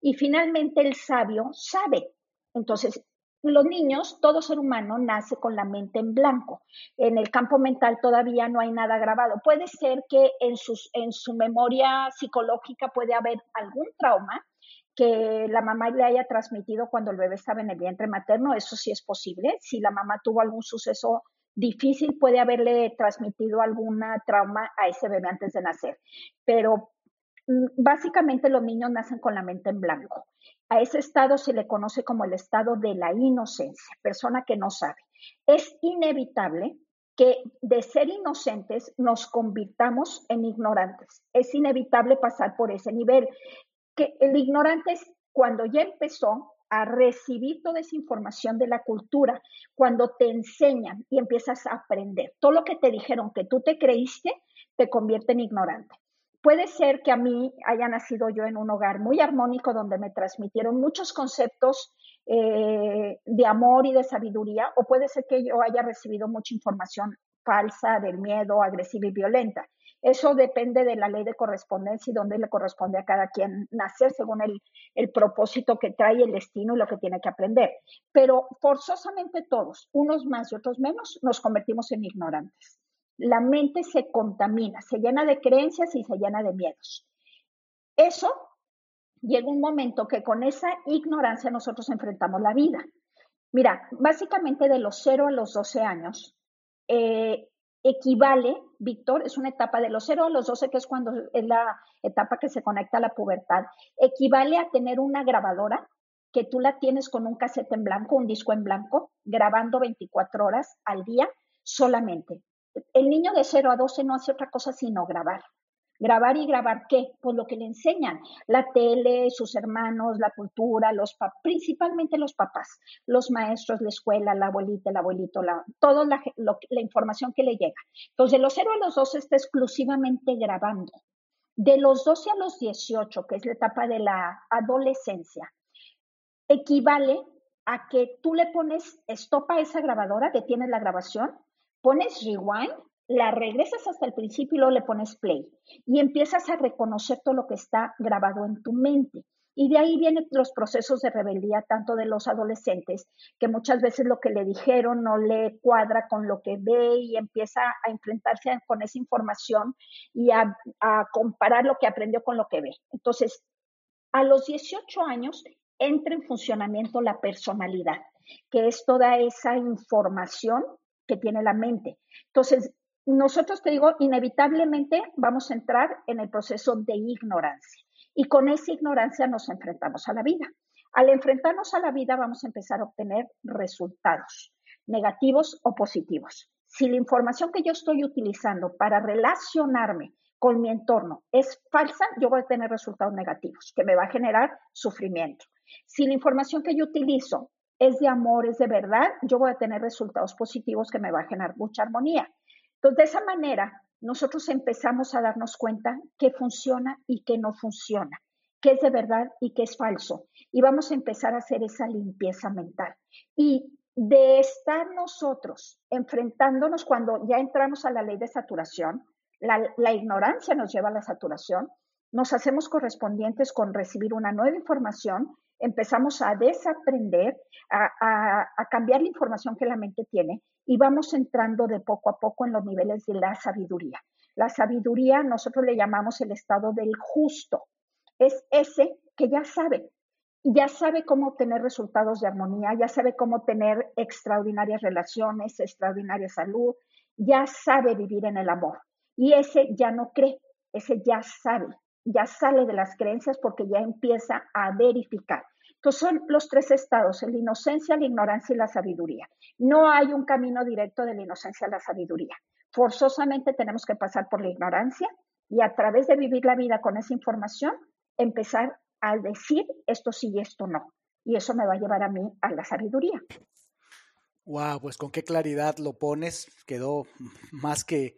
Y finalmente el sabio sabe. Entonces, los niños, todo ser humano nace con la mente en blanco. En el campo mental todavía no hay nada grabado. Puede ser que en, en su memoria psicológica puede haber algún trauma, que la mamá le haya transmitido cuando el bebé estaba en el vientre materno, eso sí es posible. Si la mamá tuvo algún suceso difícil, puede haberle transmitido alguna trauma a ese bebé antes de nacer. Pero básicamente los niños nacen con la mente en blanco. A ese estado se le conoce como el estado de la inocencia, persona que no sabe. Es inevitable que de ser inocentes nos convirtamos en ignorantes. Es inevitable pasar por ese nivel que el ignorante es cuando ya empezó a recibir toda esa información de la cultura, cuando te enseñan y empiezas a aprender. Todo lo que te dijeron que tú te creíste te convierte en ignorante. Puede ser que a mí haya nacido yo en un hogar muy armónico donde me transmitieron muchos conceptos eh, de amor y de sabiduría, o puede ser que yo haya recibido mucha información falsa del miedo, agresiva y violenta. Eso depende de la ley de correspondencia y dónde le corresponde a cada quien nacer según el, el propósito que trae el destino y lo que tiene que aprender. Pero forzosamente todos, unos más y otros menos, nos convertimos en ignorantes. La mente se contamina, se llena de creencias y se llena de miedos. Eso llega un momento que con esa ignorancia nosotros enfrentamos la vida. Mira, básicamente de los 0 a los 12 años, eh, equivale, Víctor, es una etapa de los 0 a los 12, que es cuando es la etapa que se conecta a la pubertad, equivale a tener una grabadora que tú la tienes con un casete en blanco, un disco en blanco, grabando 24 horas al día solamente. El niño de 0 a 12 no hace otra cosa sino grabar. Grabar y grabar qué? Pues lo que le enseñan, la tele, sus hermanos, la cultura, los principalmente los papás, los maestros, la escuela, la abuelita, el abuelito, la, toda la, información que le llega. Entonces, de los 0 a los 12 está exclusivamente grabando. De los 12 a los 18, que es la etapa de la adolescencia, equivale a que tú le pones stop a esa grabadora, detienes la grabación, pones rewind la regresas hasta el principio y luego le pones play y empiezas a reconocer todo lo que está grabado en tu mente. Y de ahí vienen los procesos de rebeldía tanto de los adolescentes, que muchas veces lo que le dijeron no le cuadra con lo que ve y empieza a enfrentarse con esa información y a, comparar lo que aprendió con lo que ve. Entonces, a los 18 años entra en funcionamiento la personalidad, que es toda esa información que tiene la mente. Entonces, nosotros te digo, inevitablemente vamos a entrar en el proceso de ignorancia y con esa ignorancia nos enfrentamos a la vida. Al enfrentarnos a la vida vamos a empezar a obtener resultados negativos o positivos. Si la información que yo estoy utilizando para relacionarme con mi entorno es falsa, yo voy a tener resultados negativos, que me va a generar sufrimiento. Si la información que yo utilizo es de amor, es de verdad, yo voy a tener resultados positivos que me va a generar mucha armonía. Entonces, de esa manera, nosotros empezamos a darnos cuenta qué funciona y qué no funciona, qué es de verdad y qué es falso. Y vamos a empezar a hacer esa limpieza mental. Y de estar nosotros enfrentándonos cuando ya entramos a la ley de saturación, la, la ignorancia nos lleva a la saturación, nos hacemos correspondientes con recibir una nueva información empezamos a desaprender, a, cambiar la información que la mente tiene y vamos entrando de poco a poco en los niveles de la sabiduría. La sabiduría nosotros le llamamos el estado del justo. Es ese que ya sabe, ya sabe cómo obtener resultados de armonía, ya sabe cómo tener extraordinarias relaciones, extraordinaria salud, ya sabe vivir en el amor. Y ese ya no cree, ese ya sabe ya sale de las creencias porque ya empieza a verificar. Entonces son los tres estados, la inocencia, la ignorancia y la sabiduría. No hay un camino directo de la inocencia a la sabiduría. Forzosamente tenemos que pasar por la ignorancia y a través de vivir la vida con esa información, empezar a decir esto sí y esto no. Y eso me va a llevar a mí a la sabiduría. Wow, pues con qué claridad lo pones, quedó más que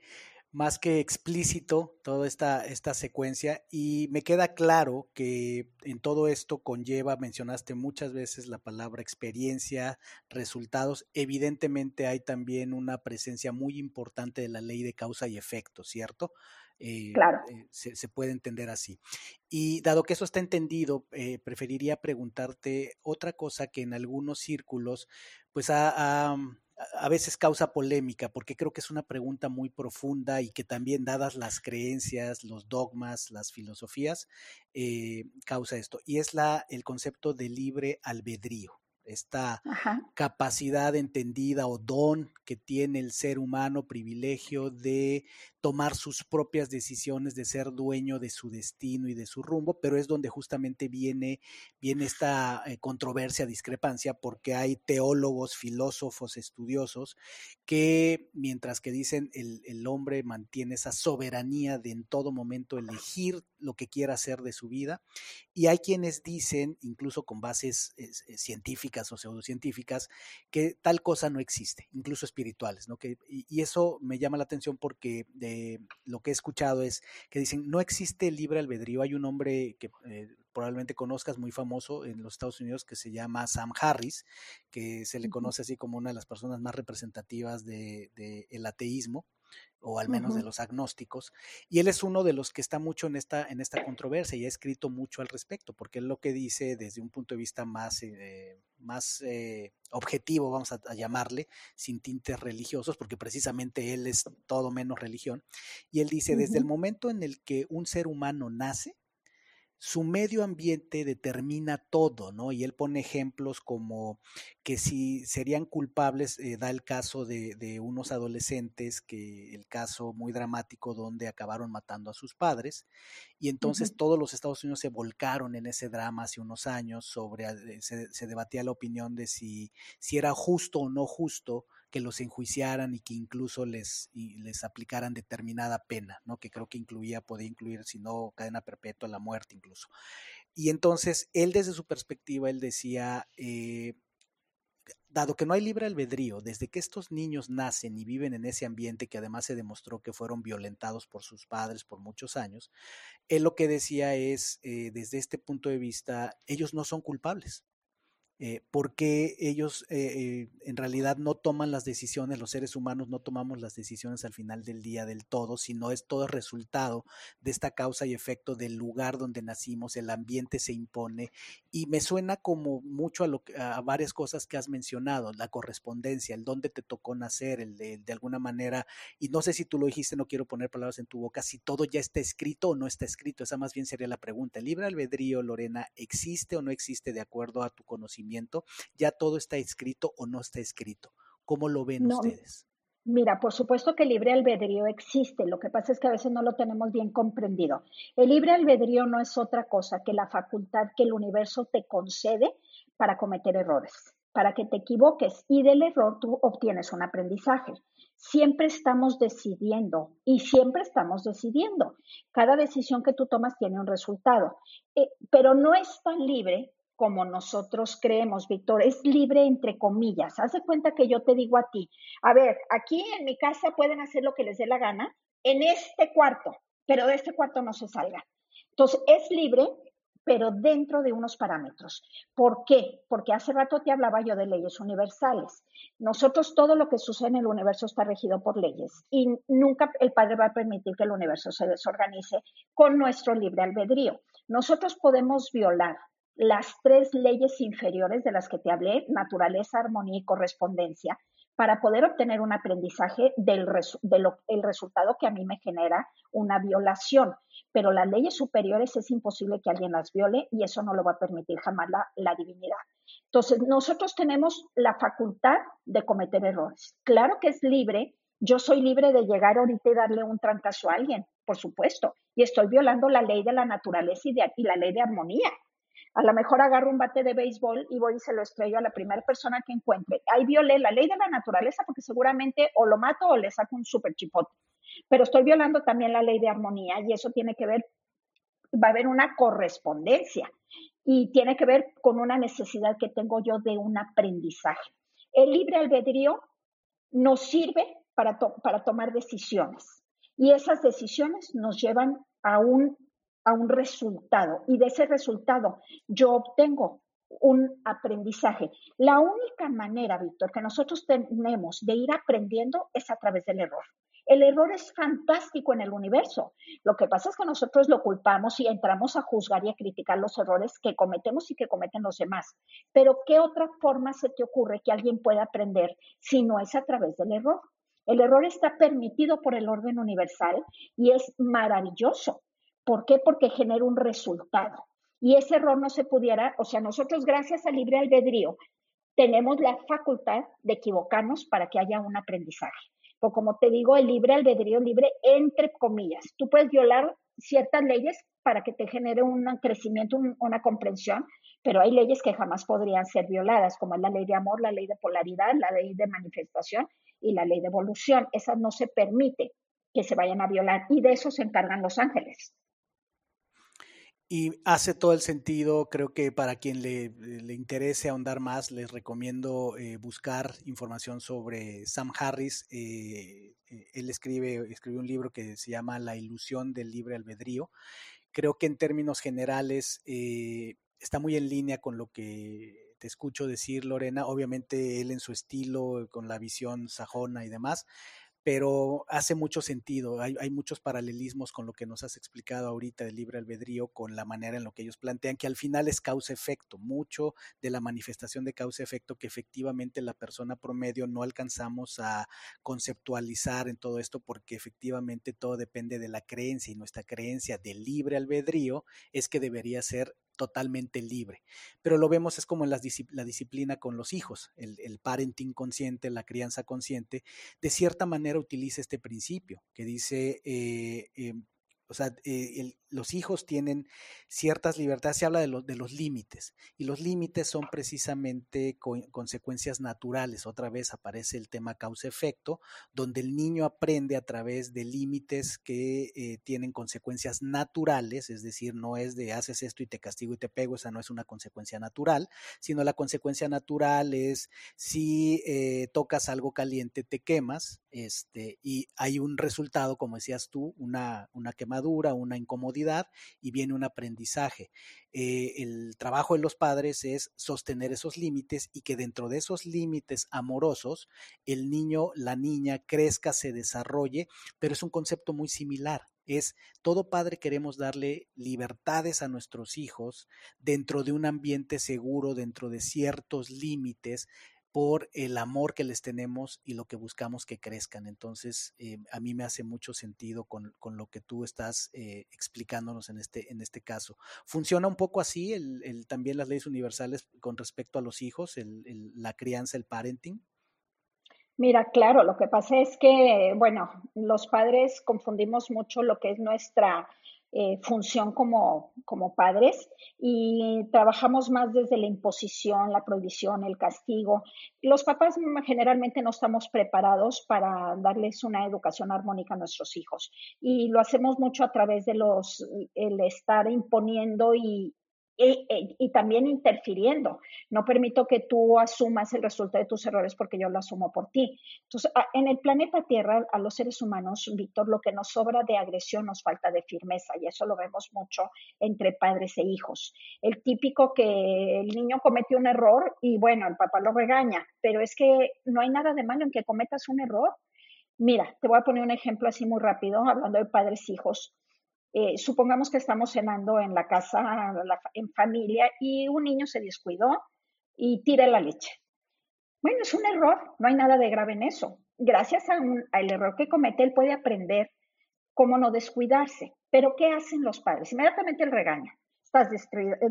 más que explícito toda esta, esta secuencia y me queda claro que en todo esto conlleva, mencionaste muchas veces la palabra experiencia, resultados, evidentemente hay también una presencia muy importante de la ley de causa y efecto, ¿cierto? Eh, claro. Eh, se, puede entender así. Y dado que eso está entendido, eh, preferiría preguntarte otra cosa que en algunos círculos, pues ha a veces causa polémica porque creo que es una pregunta muy profunda y que también dadas las creencias, los dogmas, las filosofías, eh, causa esto. Y es la, el concepto de libre albedrío esta capacidad entendida o don que tiene el ser humano, privilegio de tomar sus propias decisiones, de ser dueño de su destino y de su rumbo, pero es donde justamente viene, viene esta eh, controversia, discrepancia, porque hay teólogos, filósofos, estudiosos, que mientras que dicen el, el hombre mantiene esa soberanía de en todo momento elegir lo que quiera hacer de su vida, y hay quienes dicen, incluso con bases eh, científicas o pseudocientíficas, que tal cosa no existe, incluso espirituales, ¿no? Y, eso me llama la atención porque lo que he escuchado es que dicen, no existe libre albedrío. Hay un hombre que eh, probablemente conozcas, muy famoso en los Estados Unidos, que se llama Sam Harris, que se le conoce así como una de las personas más representativas del de, el ateísmo o al menos de los agnósticos, y él es uno de los que está mucho en esta, en esta controversia y ha escrito mucho al respecto, porque él lo que dice desde un punto de vista más, eh, más eh, objetivo, vamos a, llamarle, sin tintes religiosos, porque precisamente él es todo menos religión, y él dice, desde el momento en el que un ser humano nace, su medio ambiente determina todo, ¿no? Y él pone ejemplos como que si serían culpables, eh, da el caso de, de, unos adolescentes, que el caso muy dramático donde acabaron matando a sus padres, y entonces todos los Estados Unidos se volcaron en ese drama hace unos años sobre, eh, se, se debatía la opinión de si, si era justo o no justo que los enjuiciaran y que incluso les, les aplicaran determinada pena, ¿no? Que creo que incluía, podía incluir, si no, cadena perpetua, la muerte incluso. Y entonces, él desde su perspectiva, él decía, eh, dado que no hay libre albedrío, desde que estos niños nacen y viven en ese ambiente que además se demostró que fueron violentados por sus padres por muchos años, él lo que decía es, eh, desde este punto de vista, ellos no son culpables eh, porque ellos eh, eh, en realidad no toman las decisiones, los seres humanos no tomamos las decisiones al final del día del todo, sino es todo resultado de esta causa y efecto del lugar donde nacimos, el ambiente se impone y me suena como mucho a, lo, a varias cosas que has mencionado, la correspondencia, el dónde te tocó nacer, el de, de alguna manera, y no sé si tú lo dijiste, no quiero poner palabras en tu boca, si todo ya está escrito o no está escrito, esa más bien sería la pregunta. ¿El libre albedrío, Lorena, existe o no existe de acuerdo a tu conocimiento? ¿Ya todo está escrito o no está escrito? ¿Cómo lo ven ustedes? Mira, por supuesto que el libre albedrío existe, lo que pasa es que a veces no lo tenemos bien comprendido. El libre albedrío no es otra cosa que la facultad que el universo te concede para cometer errores, para que te equivoques y del error tú obtienes un aprendizaje. Siempre estamos decidiendo y siempre estamos decidiendo. Cada decisión que tú tomas tiene un resultado, eh, pero no es tan libre como nosotros creemos, Víctor, es libre entre comillas. Haz de cuenta que yo te digo a ti, a ver, aquí en mi casa pueden hacer lo que les dé la gana, en este cuarto, pero de este cuarto no se salga. Entonces, es libre, pero dentro de unos parámetros. ¿Por qué? Porque hace rato te hablaba yo de leyes universales. Nosotros todo lo que sucede en el universo está regido por leyes y nunca el Padre va a permitir que el universo se desorganice con nuestro libre albedrío. Nosotros podemos violar las tres leyes inferiores de las que te hablé, naturaleza, armonía y correspondencia, para poder obtener un aprendizaje del el resultado que a mí me genera una violación. Pero las leyes superiores es imposible que alguien las viole y eso no lo va a permitir jamás la, la divinidad. Entonces, nosotros tenemos la facultad de cometer errores. Claro que es libre. Yo soy libre de llegar ahorita y darle un trancazo a alguien, por supuesto, y estoy violando la ley de la naturaleza y, y la ley de armonía a lo mejor agarro un bate de béisbol y voy y se lo estrello a la primera persona que encuentre. Ahí violé la ley de la naturaleza porque seguramente o lo mato o le saco un super chipote. Pero estoy violando también la ley de armonía y eso tiene que ver, va a haber una correspondencia y tiene que ver con una necesidad que tengo yo de un aprendizaje. El libre albedrío nos sirve para, para tomar decisiones Y esas decisiones nos llevan a un, a un resultado. Y de ese resultado yo obtengo un aprendizaje. La única manera, Víctor, que nosotros tenemos de ir aprendiendo es a través del error. El error es fantástico en el universo. Lo que pasa es que nosotros lo culpamos y entramos a juzgar y a criticar los errores que cometemos y que cometen los demás. Pero ¿qué otra forma se te ocurre que alguien pueda aprender si no es a través del error? El error está permitido por el orden universal y es maravilloso. ¿Por qué? Porque genera un resultado. Y ese error no se pudiera, o sea, nosotros gracias al libre albedrío tenemos la facultad de equivocarnos para que haya un aprendizaje o como te digo, el libre albedrío libre entre comillas. Tú puedes violar ciertas leyes para que te genere un crecimiento, una comprensión, pero hay leyes que jamás podrían ser violadas, como es la ley de amor, la ley de polaridad, la ley de manifestación y la ley de evolución. Esas no se permite que se vayan a violar y de eso se encargan los ángeles. Y hace todo el sentido, creo que para quien le, interese ahondar más, les recomiendo eh, buscar información sobre Sam Harris. Eh, eh, él escribe un libro que se llama La ilusión del libre albedrío. Creo que en términos generales está muy en línea con lo que te escucho decir, Lorena. Obviamente él en su estilo, con la visión sajona y demás, pero hace mucho sentido. Hay, muchos paralelismos con lo que nos has explicado ahorita del libre albedrío, con la manera en lo que ellos plantean, que al final es causa-efecto, mucho de la manifestación de causa-efecto que efectivamente la persona promedio no alcanzamos a conceptualizar en todo esto, porque efectivamente todo depende de la creencia y nuestra creencia del libre albedrío es que debería ser totalmente libre. Pero lo vemos es como en la, disciplina con los hijos, el, parenting consciente, la crianza consciente, de cierta manera utiliza este principio que dice, eh, em, o sea, eh, los hijos tienen ciertas libertades, se habla de, de los límites, y los límites son precisamente consecuencias naturales. Otra vez aparece el tema causa-efecto, donde el niño aprende a través de límites que eh, tienen consecuencias naturales, es decir, no es de haces esto y te castigo y te pego, esa no es una consecuencia natural, sino la consecuencia natural es si eh, tocas algo caliente te quemas, este, y hay un resultado, como decías tú, una, una quemadura, una incomodidad y viene un aprendizaje. Eh, el trabajo de los padres es sostener esos límites y que dentro de esos límites amorosos el niño, la niña crezca, se desarrolle, pero es un concepto muy similar es todo padre queremos darle libertades a nuestros hijos dentro de un ambiente seguro, dentro de ciertos límites, por el amor que les tenemos y lo que buscamos que crezcan. Entonces, eh, a mí me hace mucho sentido con, lo que tú estás eh, explicándonos en este, en este caso. ¿Funciona un poco así el, también las leyes universales con respecto a los hijos, la crianza, el parenting? Mira, claro, lo que pasa es que, bueno, los padres confundimos mucho lo que es nuestra eh, función como, como padres y trabajamos más desde la imposición, la prohibición, el castigo. Los papás generalmente no estamos preparados para darles una educación armónica a nuestros hijos y lo hacemos mucho a través de los, el estar imponiendo y, y, también interfiriendo. No permito que tú asumas el resultado de tus errores porque yo lo asumo por ti. Entonces, en el planeta Tierra, a los seres humanos, Víctor, lo que nos sobra de agresión nos falta de firmeza y eso lo vemos mucho entre padres e hijos. El típico que el niño comete un error y bueno, el papá lo regaña, pero es que no hay nada de malo en que cometas un error. Mira, te voy a poner un ejemplo así muy rápido, hablando de padres e hijos. Eh, supongamos que estamos cenando en la casa, en familia, y un niño se descuidó y tira la leche. Bueno, es un error, no hay nada de grave en eso. Gracias al error que comete, él puede aprender cómo no descuidarse. Pero ¿qué hacen los padres? Inmediatamente el regaña. Estás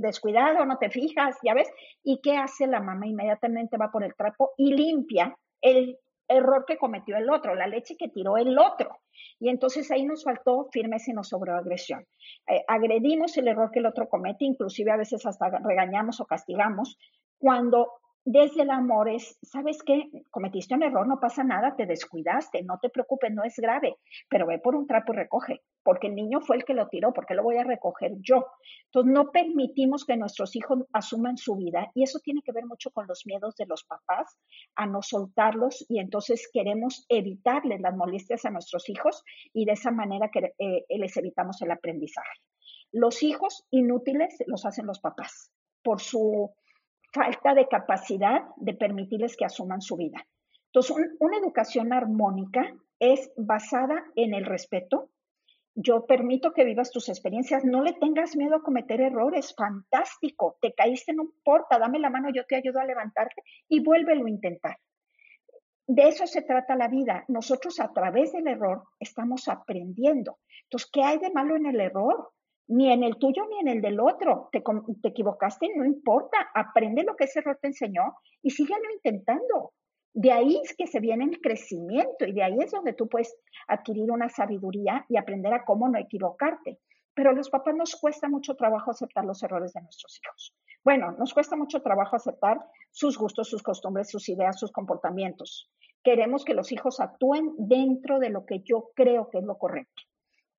descuidado, no te fijas, ya ves. ¿Y qué hace la mamá? Inmediatamente va por el trapo y limpia el error que cometió el otro, la leche que tiró el otro. Y entonces ahí nos faltó firmeza y nos sobró agresión. Eh, agredimos el error que el otro comete, inclusive a veces hasta regañamos o castigamos, cuando desde el amor es, ¿sabes qué? Cometiste un error, no pasa nada, te descuidaste, no te preocupes, no es grave, pero ve por un trapo y recoge. Porque el niño fue el que lo tiró, porque lo voy a recoger yo. Entonces, no permitimos que nuestros hijos asuman su vida y eso tiene que ver mucho con los miedos de los papás a no soltarlos y entonces queremos evitarles las molestias a nuestros hijos y de esa manera que, eh, les evitamos el aprendizaje. Los hijos inútiles los hacen los papás por su falta de capacidad de permitirles que asuman su vida. Entonces, una educación armónica es basada en el respeto. Yo permito que vivas tus experiencias, no le tengas miedo a cometer errores, fantástico, te caíste, no importa, dame la mano, yo te ayudo a levantarte y vuélvelo a intentar. De eso se trata la vida. Nosotros a través del error estamos aprendiendo. Entonces, ¿qué hay de malo en el error? Ni en el tuyo ni en el del otro. Te, te equivocaste, no importa. Aprende lo que ese error te enseñó y síguelo intentando. De ahí es que se viene el crecimiento y de ahí es donde tú puedes adquirir una sabiduría y aprender a cómo no equivocarte. Pero a los papás nos cuesta mucho trabajo aceptar los errores de nuestros hijos. Bueno, nos cuesta mucho trabajo aceptar sus gustos, sus costumbres, sus ideas, sus comportamientos. Queremos que los hijos actúen dentro de lo que yo creo que es lo correcto.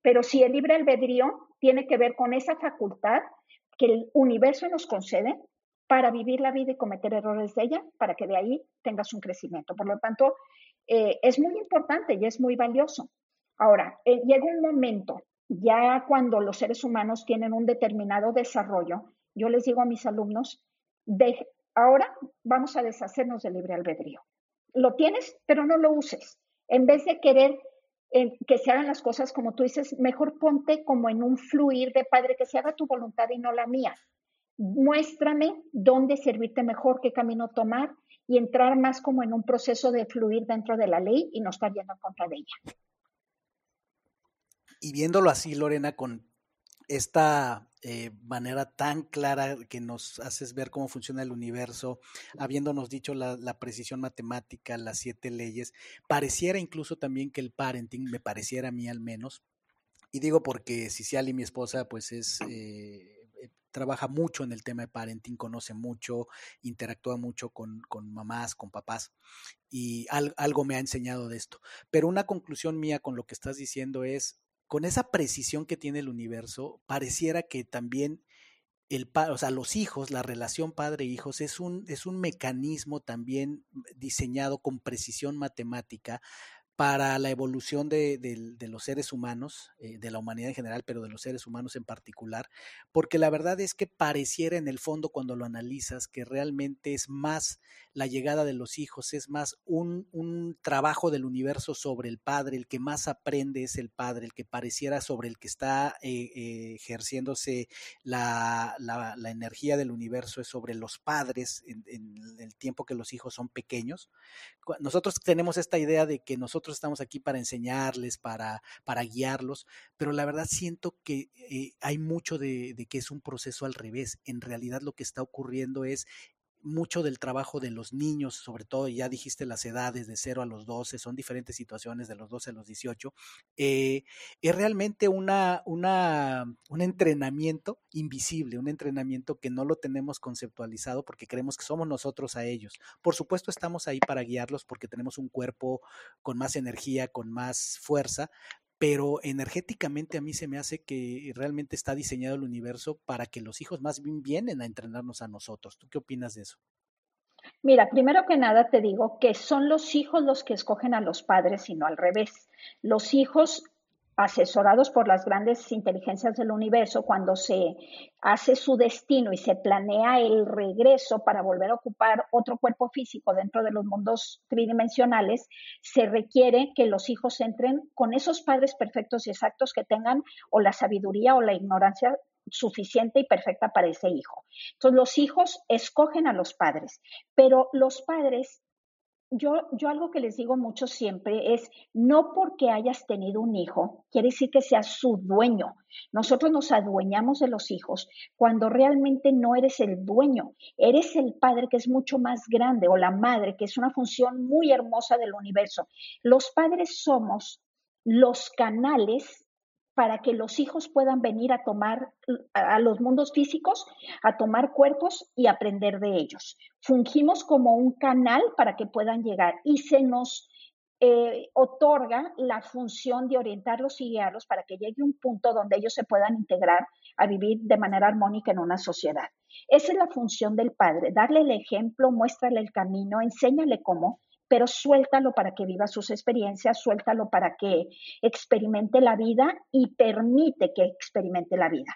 Pero si el libre albedrío tiene que ver con esa facultad que el universo nos concede para vivir la vida y cometer errores de ella, para que de ahí tengas un crecimiento. Por lo tanto, eh, es muy importante y es muy valioso. Ahora, eh, llega un momento, ya cuando los seres humanos tienen un determinado desarrollo, yo les digo a mis alumnos, de, ahora vamos a deshacernos del libre albedrío. Lo tienes, pero no lo uses. En vez de querer eh, que se hagan las cosas como tú dices, mejor ponte como en un fluir de Padre, que se haga tu voluntad y no la mía muéstrame dónde servirte mejor, qué camino tomar y entrar más como en un proceso de fluir dentro de la ley y no estar yendo en contra de ella. Y viéndolo así, Lorena, con esta eh, manera tan clara que nos haces ver cómo funciona el universo, habiéndonos dicho la, precisión matemática, las siete leyes, pareciera incluso también que el parenting, me pareciera a mí al menos, y digo porque Ciciali, mi esposa, pues es... Eh, trabaja mucho en el tema de parenting, conoce mucho, interactúa mucho con, mamás, con papás, y algo me ha enseñado de esto. Pero una conclusión mía con lo que estás diciendo es, con esa precisión que tiene el universo, pareciera que también el, o sea, los hijos, la relación padre-hijos es un, es un mecanismo también diseñado con precisión matemática para la evolución de, los seres humanos, eh, de la humanidad en general, pero de los seres humanos en particular, porque la verdad es que pareciera en el fondo cuando lo analizas que realmente es más la llegada de los hijos, es más un, trabajo del universo sobre el padre, el que más aprende es el padre, el que pareciera sobre el que está eh, eh, ejerciéndose la, energía del universo es sobre los padres en el tiempo que los hijos son pequeños. Nosotros tenemos esta idea de que nosotros estamos aquí para enseñarles, para, para guiarlos, pero la verdad siento que eh, hay mucho de que es un proceso al revés. En realidad lo que está ocurriendo es mucho del trabajo de los niños, sobre todo, ya dijiste las edades de 0 a los 12, son diferentes situaciones de los 12 a los 18, eh, es realmente una, una, un entrenamiento invisible, un entrenamiento que no lo tenemos conceptualizado porque creemos que somos nosotros a ellos. Por supuesto, estamos ahí para guiarlos porque tenemos un cuerpo con más energía, con más fuerza, pero energéticamente a mí se me hace que realmente está diseñado el universo para que los hijos más bien vienen a entrenarnos a nosotros. ¿Tú qué opinas de eso? Mira, primero que nada te digo que son los hijos los que escogen a los padres y no al revés. Los hijos asesorados por las grandes inteligencias del universo, cuando se hace su destino y se planea el regreso para volver a ocupar otro cuerpo físico dentro de los mundos tridimensionales, se requiere que los hijos entren con esos padres perfectos y exactos que tengan o la sabiduría o la ignorancia suficiente y perfecta para ese hijo. Entonces los hijos escogen a los padres, pero los padres yo, yo algo que les digo mucho siempre es, no porque hayas tenido un hijo, quiere decir que seas su dueño. Nosotros nos adueñamos de los hijos cuando realmente no eres el dueño, eres el padre que es mucho más grande o la madre, que es una función muy hermosa del universo. Los padres somos los canales para que los hijos puedan venir a tomar a los mundos físicos, a tomar cuerpos y aprender de ellos. Fungimos como un canal para que puedan llegar y se nos eh, otorga la función de orientarlos y guiarlos para que llegue un punto donde ellos se puedan integrar a vivir de manera armónica en una sociedad. Esa es la función del padre, darle el ejemplo, muéstrale el camino, enséñale cómo, pero suéltalo para que viva sus experiencias, suéltalo para que experimente la vida y permite que experimente la vida.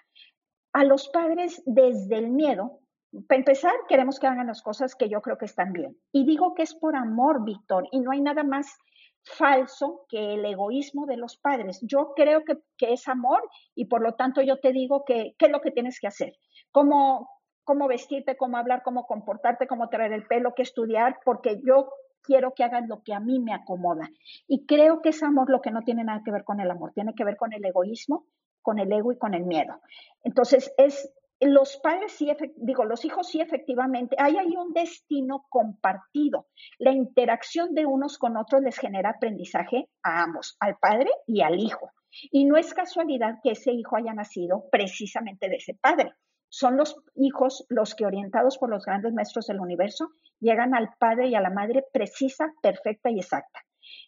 A los padres desde el miedo para empezar, queremos que hagan las cosas que yo creo que están bien. Y digo que es por amor, Víctor, y no hay nada más falso que el egoísmo de los padres. Yo creo que, es amor y por lo tanto yo te digo que qué es lo que tienes que hacer. Cómo, cómo vestirte, cómo hablar, cómo comportarte, cómo traer el pelo, qué estudiar, porque yo quiero que hagan lo que a mí me acomoda. Y creo que es amor lo que no tiene nada que ver con el amor, tiene que ver con el egoísmo, con el ego y con el miedo. Entonces, es los padres sí, digo, los hijos sí efectivamente, hay ahí un destino compartido. La interacción de unos con otros les genera aprendizaje a ambos, al padre y al hijo. Y no es casualidad que ese hijo haya nacido precisamente de ese padre. Son los hijos los que orientados por los grandes maestros del universo llegan al padre y a la madre precisa, perfecta y exacta.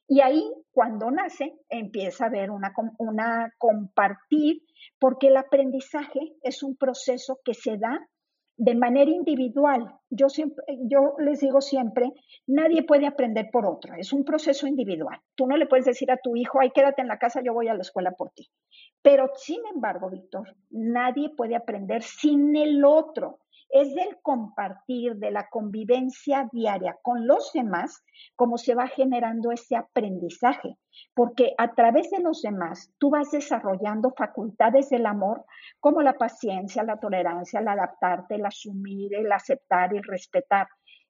Y ahí, cuando nace, empieza a haber una, una compartir, porque el aprendizaje es un proceso que se da de manera individual. Yo, siempre, yo les digo siempre, nadie puede aprender por otro, es un proceso individual. Tú no le puedes decir a tu hijo, ay, quédate en la casa, yo voy a la escuela por ti. Pero, sin embargo, Víctor, nadie puede aprender sin el otro es del compartir, de la convivencia diaria con los demás, como se va generando ese aprendizaje, porque a través de los demás tú vas desarrollando facultades del amor como la paciencia, la tolerancia, el adaptarte, el asumir, el aceptar y respetar,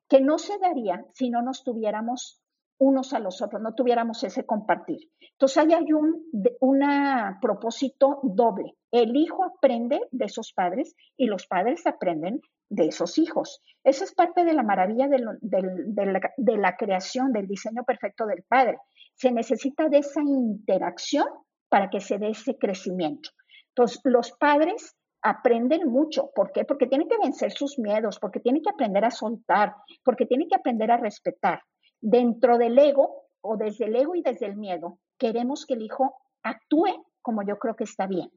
que no se daría si no nos tuviéramos unos a los otros, no tuviéramos ese compartir. Entonces ahí hay un una propósito doble. El hijo aprende de esos padres y los padres aprenden de esos hijos. Eso es parte de la maravilla de, la, de la creación, del diseño perfecto del padre. Se necesita de esa interacción para que se dé ese crecimiento. Entonces, los padres aprenden mucho. ¿Por qué? Porque tienen que vencer sus miedos, porque tienen que aprender a soltar, porque tienen que aprender a respetar dentro del ego o desde el ego y desde el miedo, queremos que el hijo actúe como yo creo que está bien.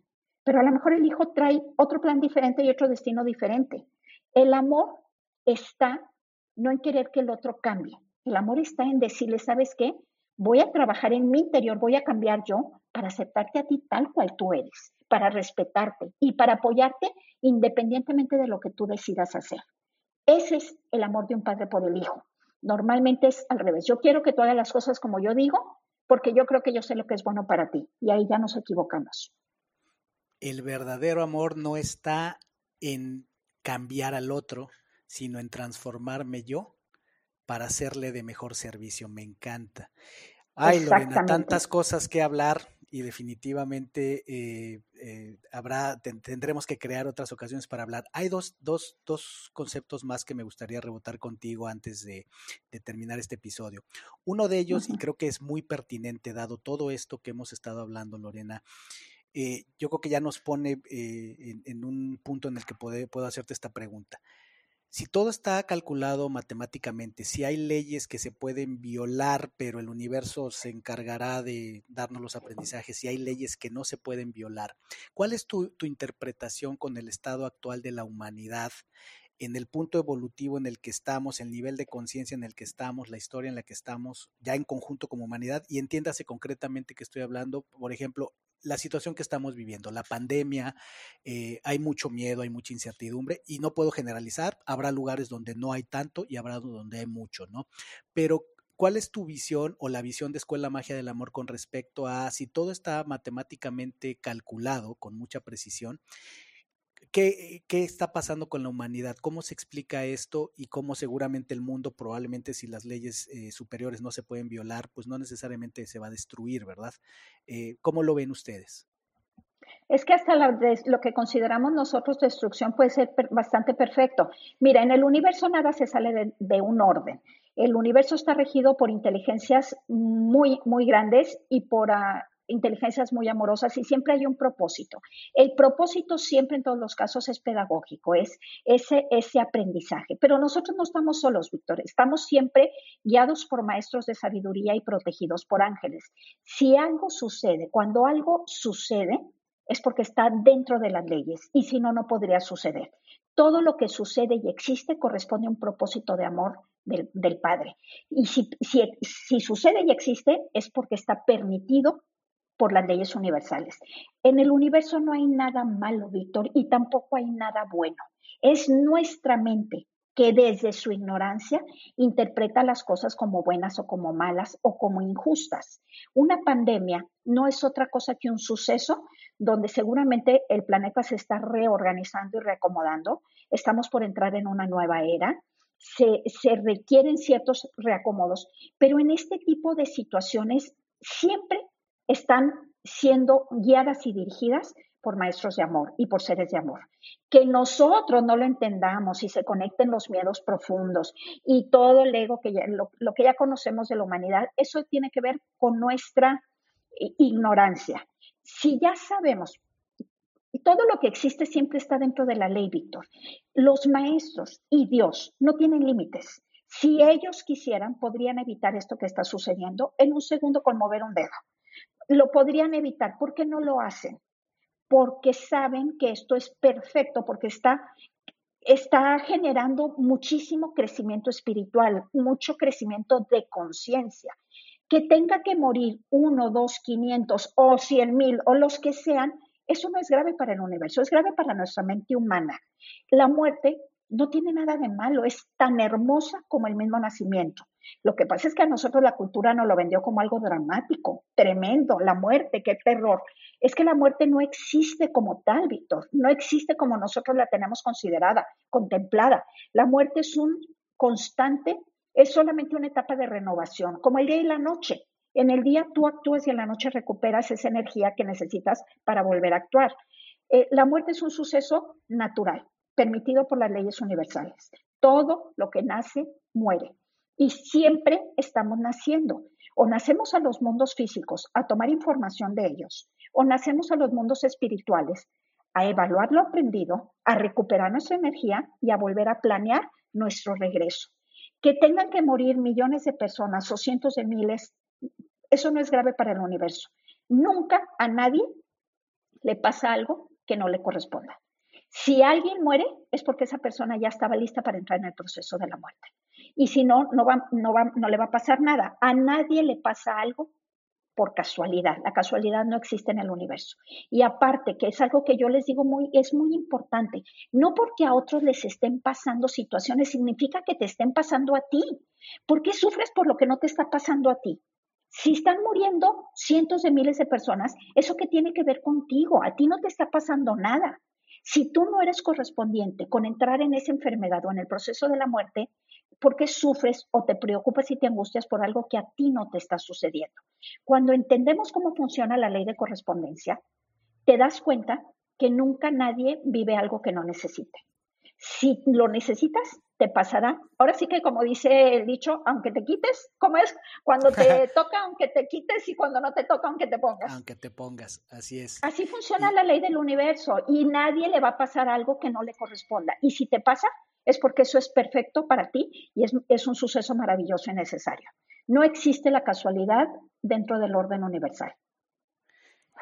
Pero a lo mejor el hijo trae otro plan diferente y otro destino diferente. El amor está no en querer que el otro cambie. El amor está en decirle, ¿sabes qué? Voy a trabajar en mi interior, voy a cambiar yo para aceptarte a ti tal cual tú eres, para respetarte y para apoyarte independientemente de lo que tú decidas hacer. Ese es el amor de un padre por el hijo. Normalmente es al revés. Yo quiero que tú hagas las cosas como yo digo, porque yo creo que yo sé lo que es bueno para ti. Y ahí ya nos equivocamos. El verdadero amor no está en cambiar al otro, sino en transformarme yo para hacerle de mejor servicio. Me encanta. Ay, Lorena, tantas cosas que hablar y definitivamente eh, eh, habrá, tendremos que crear otras ocasiones para hablar. Hay dos, dos, dos conceptos más que me gustaría rebotar contigo antes de, terminar este episodio. Uno de ellos, y creo que es muy pertinente, dado todo esto que hemos estado hablando, Lorena, eh, yo creo que ya nos pone en, en, un punto en el que puedo hacerte esta pregunta si todo está calculado matemáticamente, si hay leyes que se pueden violar, pero el universo se encargará de darnos los aprendizajes, si hay leyes que no se pueden violar, ¿cuál es tu, interpretación con el estado actual de la humanidad? en el punto evolutivo en el que estamos, el nivel de conciencia en el que estamos, la historia en la que estamos, ya en conjunto como humanidad, y entiéndase concretamente que estoy hablando, por ejemplo, la situación que estamos viviendo, la pandemia, eh, hay mucho miedo, hay mucha incertidumbre y no puedo generalizar, habrá lugares donde no hay tanto y habrá donde hay mucho, ¿no? Pero ¿cuál es tu visión o la visión de Escuela Magia del Amor con respecto a si todo está matemáticamente calculado con mucha precisión? ¿Qué, ¿Qué, está pasando con la humanidad? ¿Cómo se explica esto? Y cómo seguramente el mundo, probablemente si las leyes eh, superiores no se pueden violar, pues no necesariamente se va a destruir, ¿verdad? Eh, ¿Cómo lo ven ustedes? Es que hasta lo que consideramos nosotros destrucción puede ser bastante perfecto. Mira, en el universo nada se sale de, un orden. El universo está regido por inteligencias muy, muy grandes y por uh, inteligencias muy amorosas y siempre hay un propósito. El propósito siempre en todos los casos es pedagógico, es ese, aprendizaje. Pero nosotros no estamos solos, Víctor, estamos siempre guiados por maestros de sabiduría y protegidos por ángeles. Si algo sucede, cuando algo sucede, es porque está dentro de las leyes y si no, no podría suceder. Todo lo que sucede y existe corresponde a un propósito de amor del, Padre. Y si sucede y existe es porque está permitido por las leyes universales. En el universo no hay nada malo, Víctor, y tampoco hay nada bueno. Es nuestra mente que desde su ignorancia interpreta las cosas como buenas o como malas o como injustas. Una pandemia no es otra cosa que un suceso donde seguramente el planeta se está reorganizando y reacomodando. Estamos por entrar en una nueva era. Se, se requieren ciertos reacomodos, pero en este tipo de situaciones siempre están siendo guiadas y dirigidas por maestros de amor y por seres de amor. Que nosotros no lo entendamos y se conecten los miedos profundos y todo el ego que ya, lo, que ya conocemos de la humanidad, eso tiene que ver con nuestra ignorancia. Si ya sabemos, todo lo que existe siempre está dentro de la ley, Víctor. Los maestros y Dios no tienen límites. Si ellos quisieran, podrían evitar esto que está sucediendo en un segundo con mover un dedo. Lo podrían evitar. ¿Por qué no lo hacen? porque saben que esto es perfecto, porque está, está generando muchísimo crecimiento espiritual, mucho crecimiento de conciencia. Que tenga que morir uno, dos, quinientos o cien mil o los que sean, eso no es grave para el universo, es grave para nuestra mente humana. La muerte no tiene nada de malo, es tan hermosa como el mismo nacimiento. Lo que pasa es que a nosotros la cultura nos lo vendió como algo dramático, tremendo, la muerte, qué terror. Es que la muerte no existe como tal, Víctor, no existe como nosotros la tenemos considerada, contemplada. La muerte es un constante, es solamente una etapa de renovación, como el día y la noche. En el día tú actúas y en la noche recuperas esa energía que necesitas para volver a actuar. Eh, la muerte es un suceso natural, permitido por las leyes universales. Todo lo que nace muere y siempre estamos naciendo. O nacemos a los mundos físicos a tomar información de ellos, o nacemos a los mundos espirituales a evaluar lo aprendido, a recuperar nuestra energía y a volver a planear nuestro regreso. Que tengan que morir millones de personas o cientos de miles, eso no es grave para el universo. Nunca a nadie le pasa algo que no le corresponda. Si alguien muere, es porque esa persona ya estaba lista para entrar en el proceso de la muerte. Y si no, no, va, no, va, no le va a pasar nada. A nadie le pasa algo por casualidad. La casualidad no existe en el universo. Y aparte, que es algo que yo les digo muy, es muy importante, no porque a otros les estén pasando situaciones significa que te estén pasando a ti. ¿Por qué sufres por lo que no te está pasando a ti? Si están muriendo cientos de miles de personas, ¿eso qué tiene que ver contigo? A ti no te está pasando nada. Si tú no eres correspondiente con entrar en esa enfermedad o en el proceso de la muerte, ¿por qué sufres o te preocupas y te angustias por algo que a ti no te está sucediendo? Cuando entendemos cómo funciona la ley de correspondencia, te das cuenta que nunca nadie vive algo que no necesite. Si lo necesitas, te pasará. Ahora sí que como dice el dicho, aunque te quites, ¿cómo es? Cuando te [LAUGHS] toca, aunque te quites y cuando no te toca, aunque te pongas. Aunque te pongas, así es. Así funciona la ley del universo y nadie le va a pasar algo que no le corresponda. Y si te pasa, es porque eso es perfecto para ti y es, un suceso maravilloso y necesario. No existe la casualidad dentro del orden universal.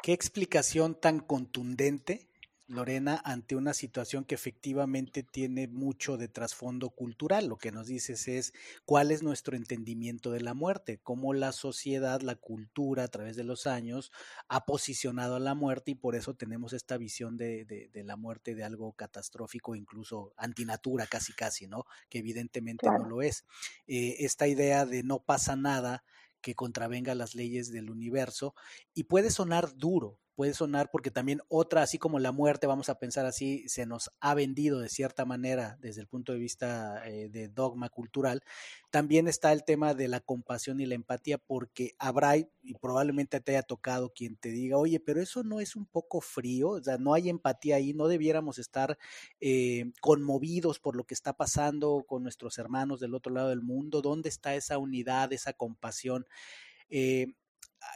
¿Qué explicación tan contundente Lorena, ante una situación que efectivamente tiene mucho de trasfondo cultural. Lo que nos dices es cuál es nuestro entendimiento de la muerte, cómo la sociedad, la cultura a través de los años ha posicionado a la muerte y por eso tenemos esta visión de, de, la muerte de algo catastrófico, incluso antinatura casi casi, ¿no? Que evidentemente no lo es. Eh, esta idea de no pasa nada que contravenga las leyes del universo y puede sonar duro, puede sonar porque también otra, así como la muerte, vamos a pensar así, se nos ha vendido de cierta manera desde el punto de vista eh, de dogma cultural, también está el tema de la compasión y la empatía porque habrá y probablemente te haya tocado quien te diga, oye, pero eso no es un poco frío, o sea, no hay empatía ahí, no debiéramos estar eh, conmovidos por lo que está pasando con nuestros hermanos del otro lado del mundo, ¿dónde está esa unidad, esa compasión? Eh,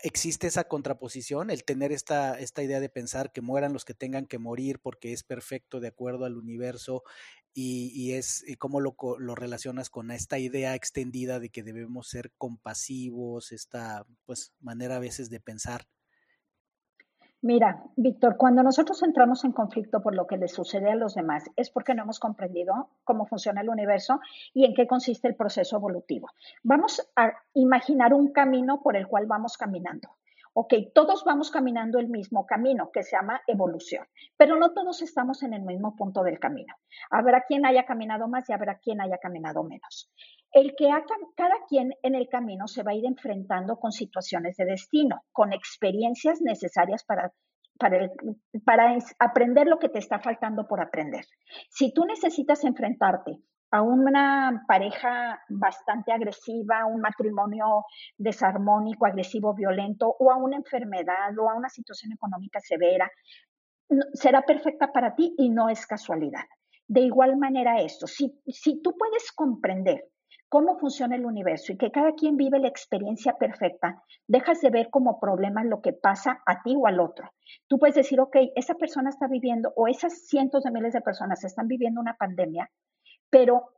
existe esa contraposición, el tener esta, esta idea de pensar que mueran los que tengan que morir porque es perfecto de acuerdo al universo y, es y cómo lo, lo, relacionas con esta idea extendida de que debemos ser compasivos, esta pues manera a veces de pensar. Mira, Víctor, cuando nosotros entramos en conflicto por lo que le sucede a los demás es porque no hemos comprendido cómo funciona el universo y en qué consiste el proceso evolutivo. Vamos a imaginar un camino por el cual vamos caminando. Ok, todos vamos caminando el mismo camino que se llama evolución, pero no todos estamos en el mismo punto del camino. Habrá quien haya caminado más y habrá quien haya caminado menos el que cada quien en el camino se va a ir enfrentando con situaciones de destino, con experiencias necesarias para, para, para aprender lo que te está faltando por aprender. Si tú necesitas enfrentarte a una pareja bastante agresiva, un matrimonio desarmónico, agresivo, violento, o a una enfermedad o a una situación económica severa, será perfecta para ti y no es casualidad. De igual manera esto, si, si tú puedes comprender cómo funciona el universo y que cada quien vive la experiencia perfecta, dejas de ver como problema lo que pasa a ti o al otro. Tú puedes decir, ok, esa persona está viviendo o esas cientos de miles de personas están viviendo una pandemia, pero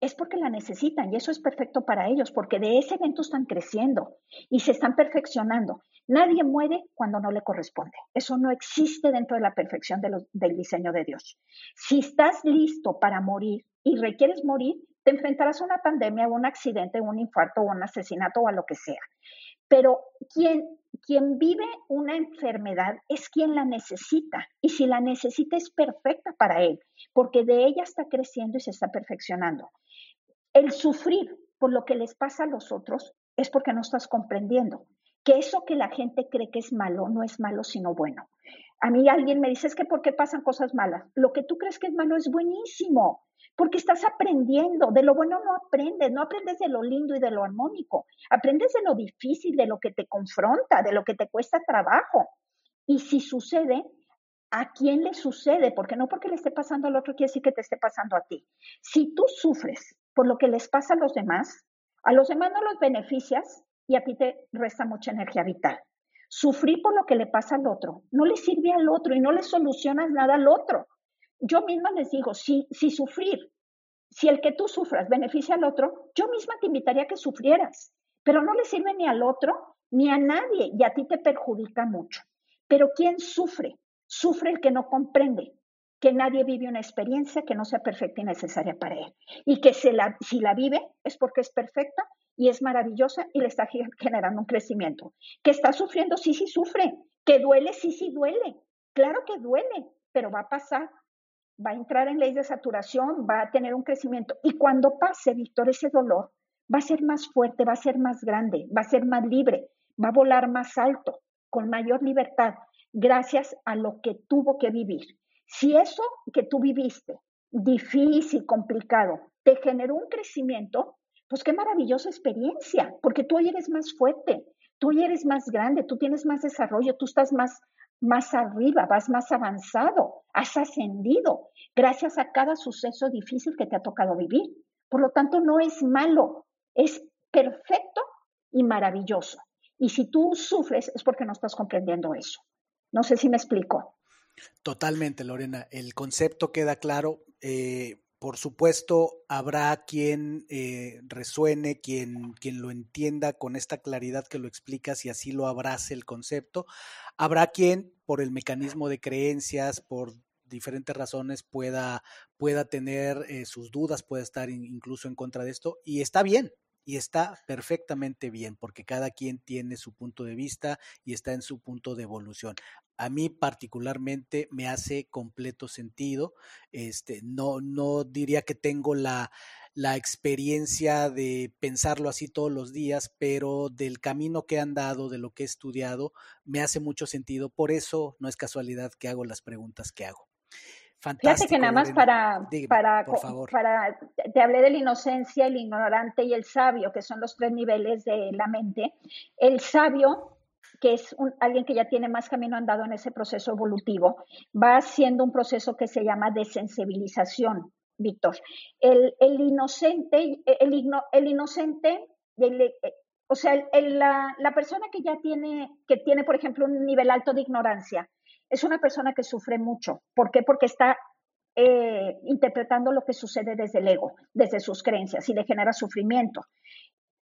es porque la necesitan y eso es perfecto para ellos, porque de ese evento están creciendo y se están perfeccionando. Nadie muere cuando no le corresponde. Eso no existe dentro de la perfección del diseño de Dios. Si estás listo para morir y requieres morir, enfrentarás a una pandemia, o un accidente, un infarto, o un asesinato o a lo que sea. Pero quien, quien vive una enfermedad es quien la necesita. Y si la necesita es perfecta para él, porque de ella está creciendo y se está perfeccionando. El sufrir por lo que les pasa a los otros es porque no estás comprendiendo que eso que la gente cree que es malo no es malo sino bueno. A mí alguien me dice, es que ¿por qué pasan cosas malas? Lo que tú crees que es malo es buenísimo porque estás aprendiendo. De lo bueno no aprendes, no aprendes de lo lindo y de lo armónico, aprendes de lo difícil, de lo que te confronta, de lo que te cuesta trabajo. Y si sucede, ¿a quién le sucede? Porque no porque le esté pasando al otro quiere decir que te esté pasando a ti. Si tú sufres por lo que les pasa a los demás, a los demás no los beneficias y a ti te resta mucha energía vital. Sufrir por lo que le pasa al otro no le sirve al otro y no le solucionas nada al otro yo misma les digo, si, si sufrir, si el que tú sufras beneficia al otro, yo misma te invitaría a que sufrieras, pero no le sirve ni al otro ni a nadie y a ti te perjudica mucho. Pero ¿quién sufre? Sufre el que no comprende que nadie vive una experiencia que no sea perfecta y necesaria para él. Y que si la vive es porque es perfecta y es maravillosa y le está generando un crecimiento. Que está sufriendo, sí, sí sufre. Que duele, sí, sí duele. Claro que duele, pero va a pasar va a entrar en ley de saturación, va a tener un crecimiento. Y cuando pase, Víctor, ese dolor va a ser más fuerte, va a ser más grande, va a ser más libre, va a volar más alto, con mayor libertad, gracias a lo que tuvo que vivir. Si eso que tú viviste, difícil, complicado, te generó un crecimiento, pues qué maravillosa experiencia, porque tú hoy eres más fuerte, tú hoy eres más grande, tú tienes más desarrollo, tú estás más más arriba, vas más avanzado, has ascendido gracias a cada suceso difícil que te ha tocado vivir. Por lo tanto, no es malo, es perfecto y maravilloso. Y si tú sufres es porque no estás comprendiendo eso. No sé si me explico. Totalmente, Lorena. El concepto queda claro. Eh, por supuesto, habrá quien eh, resuene, quien, quien lo entienda con esta claridad que lo explicas y así lo abrace el concepto. Habrá quien, por el mecanismo de creencias, por diferentes razones, pueda, pueda tener eh, sus dudas, pueda estar incluso en contra de esto, y está bien, y está perfectamente bien porque cada quien tiene su punto de vista y está en su punto de evolución. A mí particularmente me hace completo sentido. Este, no, no diría que tengo la, la experiencia de pensarlo así todos los días, pero del camino que han dado, de lo que he estudiado, me hace mucho sentido. Por eso no es casualidad que hago las preguntas que hago. Fíjate que nada más para, para, para, te hablé de la inocencia, el ignorante y el sabio, que son los tres niveles de la mente. El sabio, que es un, alguien que ya tiene más camino andado en ese proceso evolutivo, va haciendo un proceso que se llama desensibilización, Víctor. El, el inocente, el, el inocente, el, O sea, la, la, persona que ya tiene, que tiene, por ejemplo, un nivel alto de ignorancia, es una persona que sufre mucho. ¿Por qué? Porque está eh, interpretando lo que sucede desde el ego, desde sus creencias y le genera sufrimiento.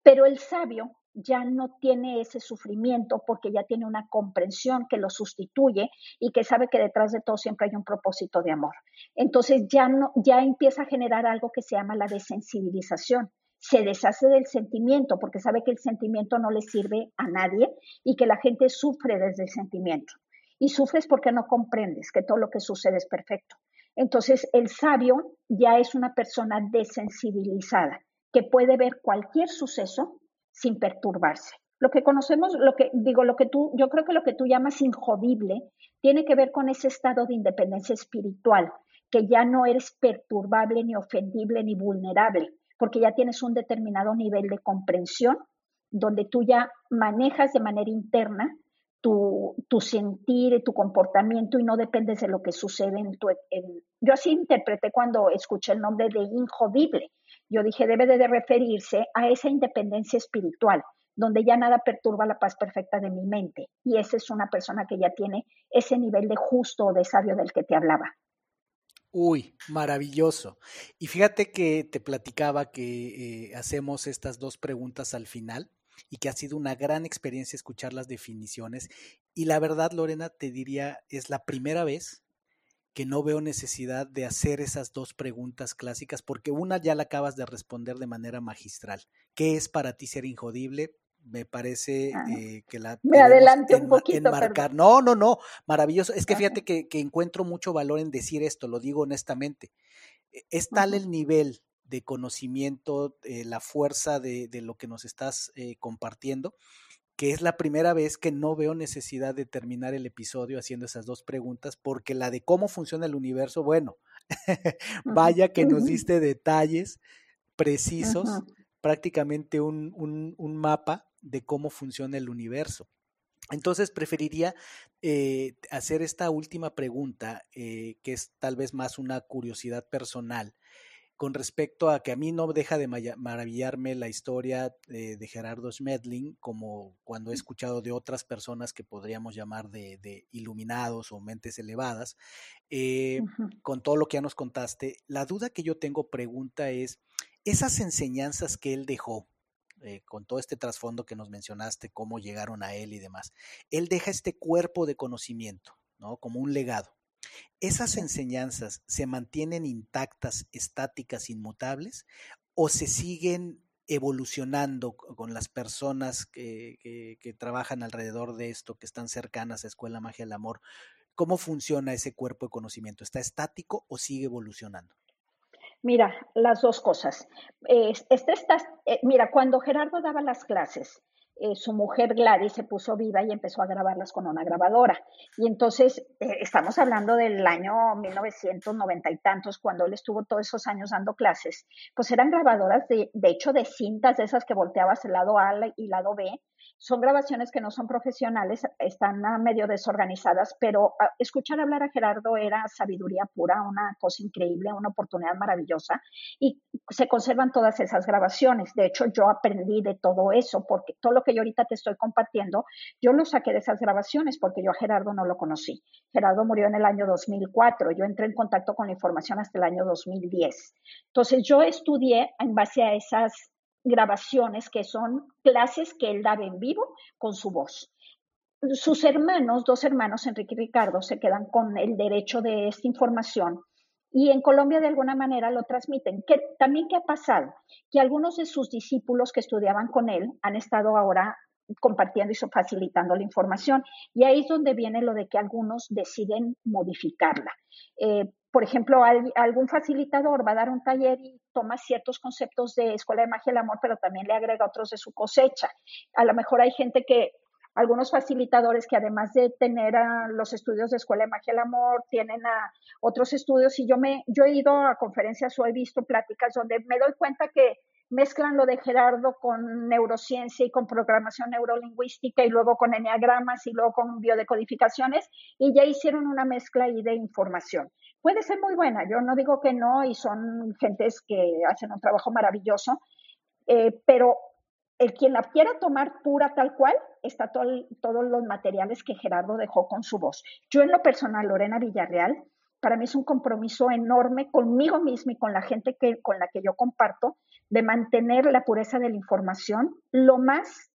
Pero el sabio ya no tiene ese sufrimiento porque ya tiene una comprensión que lo sustituye y que sabe que detrás de todo siempre hay un propósito de amor. Entonces ya no ya empieza a generar algo que se llama la desensibilización. Se deshace del sentimiento porque sabe que el sentimiento no le sirve a nadie y que la gente sufre desde el sentimiento. Y sufres porque no comprendes que todo lo que sucede es perfecto. Entonces el sabio ya es una persona desensibilizada que puede ver cualquier suceso sin perturbarse. Lo que conocemos, lo que digo, lo que tú, yo creo que lo que tú llamas injodible tiene que ver con ese estado de independencia espiritual, que ya no eres perturbable, ni ofendible, ni vulnerable, porque ya tienes un determinado nivel de comprensión donde tú ya manejas de manera interna tu, tu sentir tu comportamiento y no dependes de lo que sucede en tu... yo así interpreté cuando escuché el nombre de injodible, yo dije, debe de referirse a esa independencia espiritual, donde ya nada perturba la paz perfecta de mi mente. Y esa es una persona que ya tiene ese nivel de justo o de sabio del que te hablaba. Uy, maravilloso. Y fíjate que te platicaba que eh, hacemos estas dos preguntas al final y que ha sido una gran experiencia escuchar las definiciones. Y la verdad, Lorena, te diría, es la primera vez que no veo necesidad de hacer esas dos preguntas clásicas, porque una ya la acabas de responder de manera magistral. ¿Qué es para ti ser injodible? Me parece ah, eh, que la... Me adelante un poquito. Enmarcar. No, no, no, maravilloso. Es que fíjate que, encuentro mucho valor en decir esto, lo digo honestamente. E, es tal el nivel de conocimiento, eh, la fuerza de, de, lo que nos estás eh, compartiendo, que es la primera vez que no veo necesidad de terminar el episodio haciendo esas dos preguntas, porque la de cómo funciona el universo, bueno, [LAUGHS] vaya que nos diste detalles precisos, prácticamente un, un, mapa de cómo funciona el universo. Entonces preferiría eh, hacer esta última pregunta, eh, que es tal vez más una curiosidad personal con respecto a que a mí no deja de maravillarme la historia eh, de Gerardo Schmedling, como cuando he escuchado de otras personas que podríamos llamar de, iluminados o mentes elevadas, eh, con todo lo que ya nos contaste. La duda que yo tengo pregunta es, esas enseñanzas que él dejó, eh, con todo este trasfondo que nos mencionaste, cómo llegaron a él y demás, él deja este cuerpo de conocimiento, ¿no? Como un legado. ¿Esas enseñanzas se mantienen intactas, estáticas, inmutables o se siguen evolucionando con las personas que, trabajan alrededor de esto, que están cercanas a Escuela Magia del Amor? ¿Cómo funciona ese cuerpo de conocimiento? ¿Está estático o sigue evolucionando? Mira, las dos cosas. Eh, mira, cuando Gerardo daba las clases, eh, su mujer Gladys se puso viva y empezó a grabarlas con una grabadora. Y entonces eh, estamos hablando del año 1990 y tantos, cuando él estuvo todos esos años dando clases, pues eran grabadoras de, de hecho de cintas de esas que volteabas el lado A y lado B, son grabaciones que no son profesionales, están medio desorganizadas, pero ah, escuchar hablar a Gerardo era sabiduría pura, una cosa increíble, una oportunidad maravillosa y se conservan todas esas grabaciones. De hecho, yo aprendí de todo eso porque todo lo que yo ahorita te estoy compartiendo, yo lo saqué de esas grabaciones porque yo a Gerardo no lo conocí. Gerardo murió en el año 2004, yo entré en contacto con la información hasta el año 2010. Entonces, yo estudié en base a esas grabaciones que son clases que él daba en vivo con su voz. Sus hermanos, dos hermanos, Enrique y Ricardo, se quedan con el derecho de esta información y en Colombia de alguna manera lo transmiten. Que, también qué ha pasado, que algunos de sus discípulos que estudiaban con él han estado ahora compartiendo y facilitando la información. Y ahí es donde viene lo de que algunos deciden modificarla. Eh, por ejemplo, algún facilitador va a dar un taller y toma ciertos conceptos de Escuela de Magia del Amor, pero también le agrega otros de su cosecha. A lo mejor hay gente que, algunos facilitadores que además de tener a los estudios de Escuela de Magia del Amor, tienen a otros estudios. Y yo me, yo he ido a conferencias o he visto pláticas donde me doy cuenta que mezclan lo de Gerardo con neurociencia y con programación neurolingüística y luego con enneagramas y luego con biodecodificaciones y ya hicieron una mezcla ahí de información. Puede ser muy buena, yo no digo que no y son gentes que hacen un trabajo maravilloso, eh, pero el quien la quiera tomar pura tal cual, está todos los materiales que Gerardo dejó con su voz. Yo en lo personal, Lorena Villarreal, para mí es un compromiso enorme conmigo misma y con la gente que, con la que yo comparto de mantener la pureza de la información lo más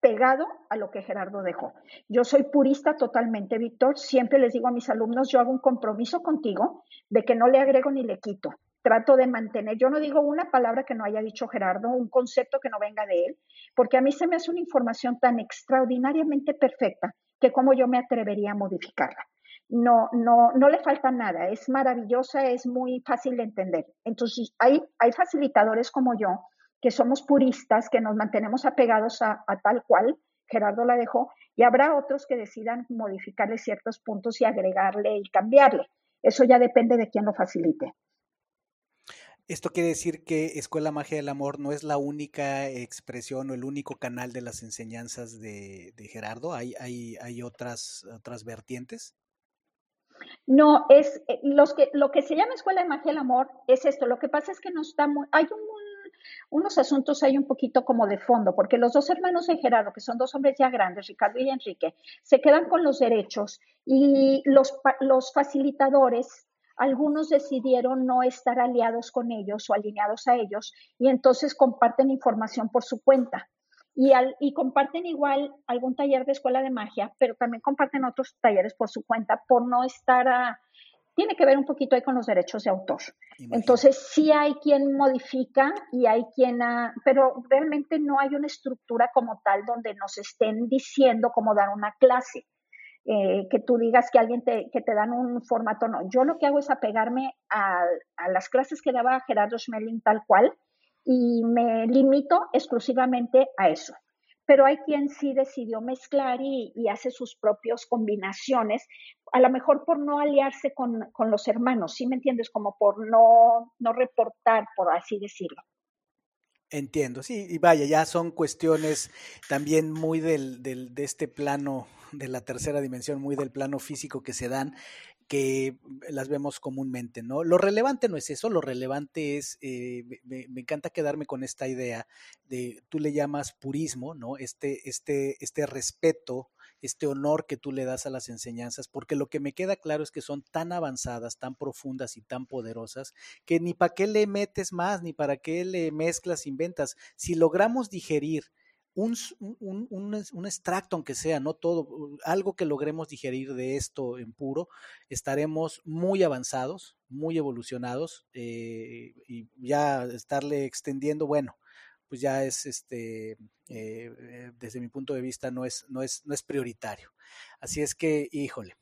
pegado a lo que Gerardo dejó. Yo soy purista totalmente, Víctor. Siempre les digo a mis alumnos, yo hago un compromiso contigo de que no le agrego ni le quito. Trato de mantener, yo no digo una palabra que no haya dicho Gerardo, un concepto que no venga de él, porque a mí se me hace una información tan extraordinariamente perfecta que como yo me atrevería a modificarla. No, no, no le falta nada, es maravillosa, es muy fácil de entender. Entonces, hay, hay facilitadores como yo que somos puristas, que nos mantenemos apegados a, tal cual Gerardo la dejó, y habrá otros que decidan modificarle ciertos puntos y agregarle y cambiarle. Eso ya depende de quién lo facilite. Esto quiere decir que Escuela Magia del Amor no es la única expresión o el único canal de las enseñanzas de, Gerardo. ¿Hay, hay, hay otras, otras vertientes? No, es eh, los que, lo que se llama Escuela de Magia del Amor es esto. Lo que pasa es que no está muy, hay un unos asuntos hay un poquito como de fondo, porque los dos hermanos de Gerardo, que son dos hombres ya grandes, Ricardo y Enrique, se quedan con los derechos y los, los facilitadores algunos decidieron no estar aliados con ellos o alineados a ellos y entonces comparten información por su cuenta. Y, al, y, comparten igual algún taller de escuela de magia, pero también comparten otros talleres por su cuenta por no estar a, tiene que ver un poquito ahí con los derechos de autor. Entonces, sí hay quien modifica y hay quien, pero realmente no hay una estructura como tal donde nos estén diciendo cómo dar una clase. Eh, que tú digas que alguien te, que te dan un formato, no. Yo lo que hago es apegarme a, a las clases que daba Gerardo Schmeling tal cual y me limito exclusivamente a eso pero hay quien sí decidió mezclar y, hace sus propias combinaciones, a lo mejor por no aliarse con, los hermanos, ¿sí me entiendes? Como por no, no reportar, por así decirlo. Entiendo, sí, y vaya, ya son cuestiones también muy del, del, de este plano, de la tercera dimensión, muy del plano físico que se dan, que las vemos comúnmente, ¿no? Lo relevante no es eso, lo relevante es, eh, me, encanta quedarme con esta idea de, tú le llamas purismo, ¿no? Este, este, este respeto, este honor que tú le das a las enseñanzas, porque lo que me queda claro es que son tan avanzadas, tan profundas y tan poderosas, que ni para qué le metes más, ni para qué le mezclas, inventas. Si logramos digerir un, un, un, extracto, aunque sea, no todo, algo que logremos digerir de esto en puro, estaremos muy avanzados, muy evolucionados eh, y ya estarle extendiendo, bueno, pues ya es, este, eh, eh, desde mi punto de vista, no es, no es, no es prioritario. Así es que, híjole,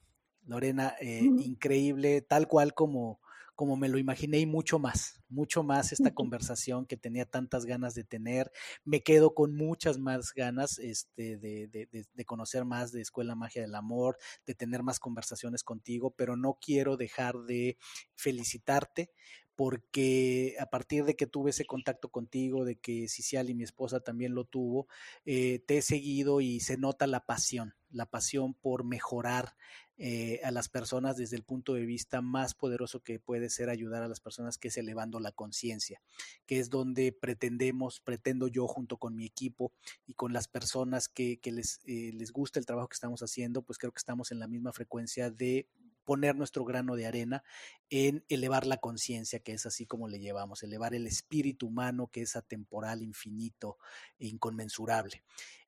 Lorena, increíble, tal cual como, como me lo imaginé y mucho más, mucho más esta conversación que tenía tantas ganas de tener. Me quedo con muchas más ganas este, de, de, de, conocer más de Escuela Magia del Amor, de tener más conversaciones contigo, pero no quiero dejar de felicitarte porque a partir de que tuve ese contacto contigo, de que Cicial y mi esposa también lo tuvo, eh, te he seguido y se nota la pasión, la pasión por mejorar eh, a las personas desde el punto de vista más poderoso que puede ser ayudar a las personas, que es elevando la conciencia, que es donde pretendemos, pretendo yo junto con mi equipo y con las personas que, les, eh, les gusta el trabajo que estamos haciendo, pues creo que estamos en la misma frecuencia de poner nuestro grano de arena en elevar la conciencia, que es así como le llevamos, elevar el espíritu humano, que es atemporal, infinito e inconmensurable.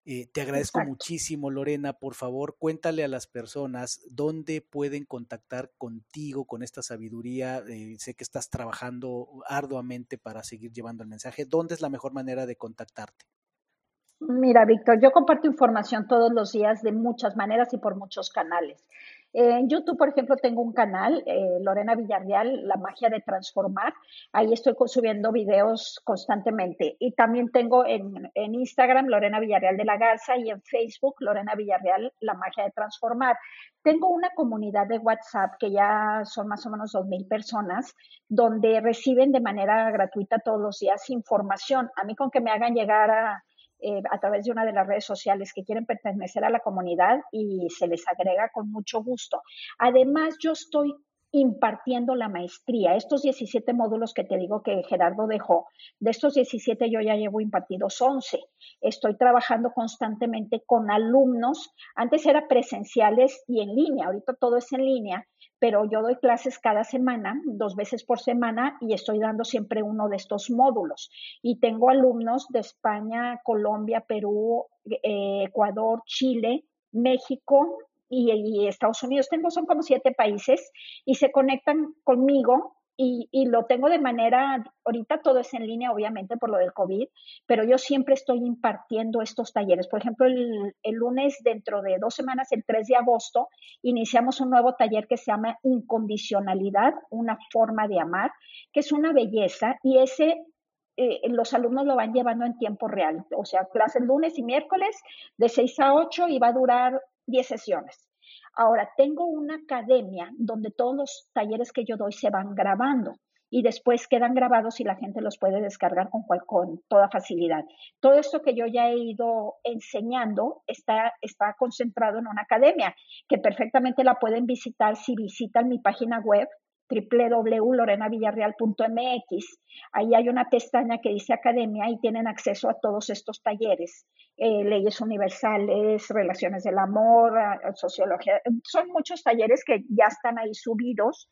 Eh, te agradezco muchísimo, Lorena. Por favor, cuéntale a las personas dónde pueden contactar contigo con esta sabiduría. Eh, sé que estás trabajando arduamente para seguir llevando el mensaje. ¿Dónde es la mejor manera de contactarte? Mira, Víctor, yo comparto información todos los días de muchas maneras y por muchos canales. En YouTube, por ejemplo, tengo un canal, eh, Lorena Villarreal, La magia de transformar. Ahí estoy subiendo videos constantemente. Y también tengo en, Instagram, Lorena Villarreal de la Garza, y en Facebook, Lorena Villarreal, La magia de transformar. Tengo una comunidad de WhatsApp que ya son más o menos 2.000 personas, donde reciben de manera gratuita todos los días información. A mí con que me hagan llegar a eh, a través de una de las redes sociales que quieren pertenecer a la comunidad y se les agrega con mucho gusto. Además, yo estoy impartiendo la maestría. Estos 17 módulos que te digo que Gerardo dejó, de estos 17 yo ya llevo impartidos 11. Estoy trabajando constantemente con alumnos. Antes era presenciales y en línea, ahorita todo es en línea, pero yo doy clases cada semana, dos veces por semana, y estoy dando siempre uno de estos módulos. Y tengo alumnos de España, Colombia, Perú, eh, Ecuador, Chile, México, y, Estados Unidos. Tengo, son como siete países y se conectan conmigo y, lo tengo de manera, ahorita todo es en línea, obviamente, por lo del COVID, pero yo siempre estoy impartiendo estos talleres. Por ejemplo, el, el, lunes, dentro de dos semanas, el 3 de agosto, iniciamos un nuevo taller que se llama Incondicionalidad, una forma de amar, que es una belleza y ese eh, los alumnos lo van llevando en tiempo real, o sea, clases lunes y miércoles de 6 a 8 y va a durar 10 sesiones. Ahora, tengo una academia donde todos los talleres que yo doy se van grabando y después quedan grabados y la gente los puede descargar con, con toda facilidad. Todo esto que yo ya he ido enseñando está, está concentrado en una academia que perfectamente la pueden visitar si visitan mi página web www.lorenavillarreal.mx. Ahí hay una pestaña que dice Academia y tienen acceso a todos estos talleres, eh, leyes universales, relaciones del amor, sociología. Son muchos talleres que ya están ahí subidos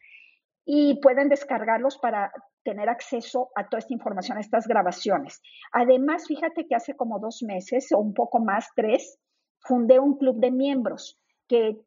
y pueden descargarlos para tener acceso a toda esta información, a estas grabaciones. Además, fíjate que hace como dos meses o un poco más, tres, fundé un club de miembros que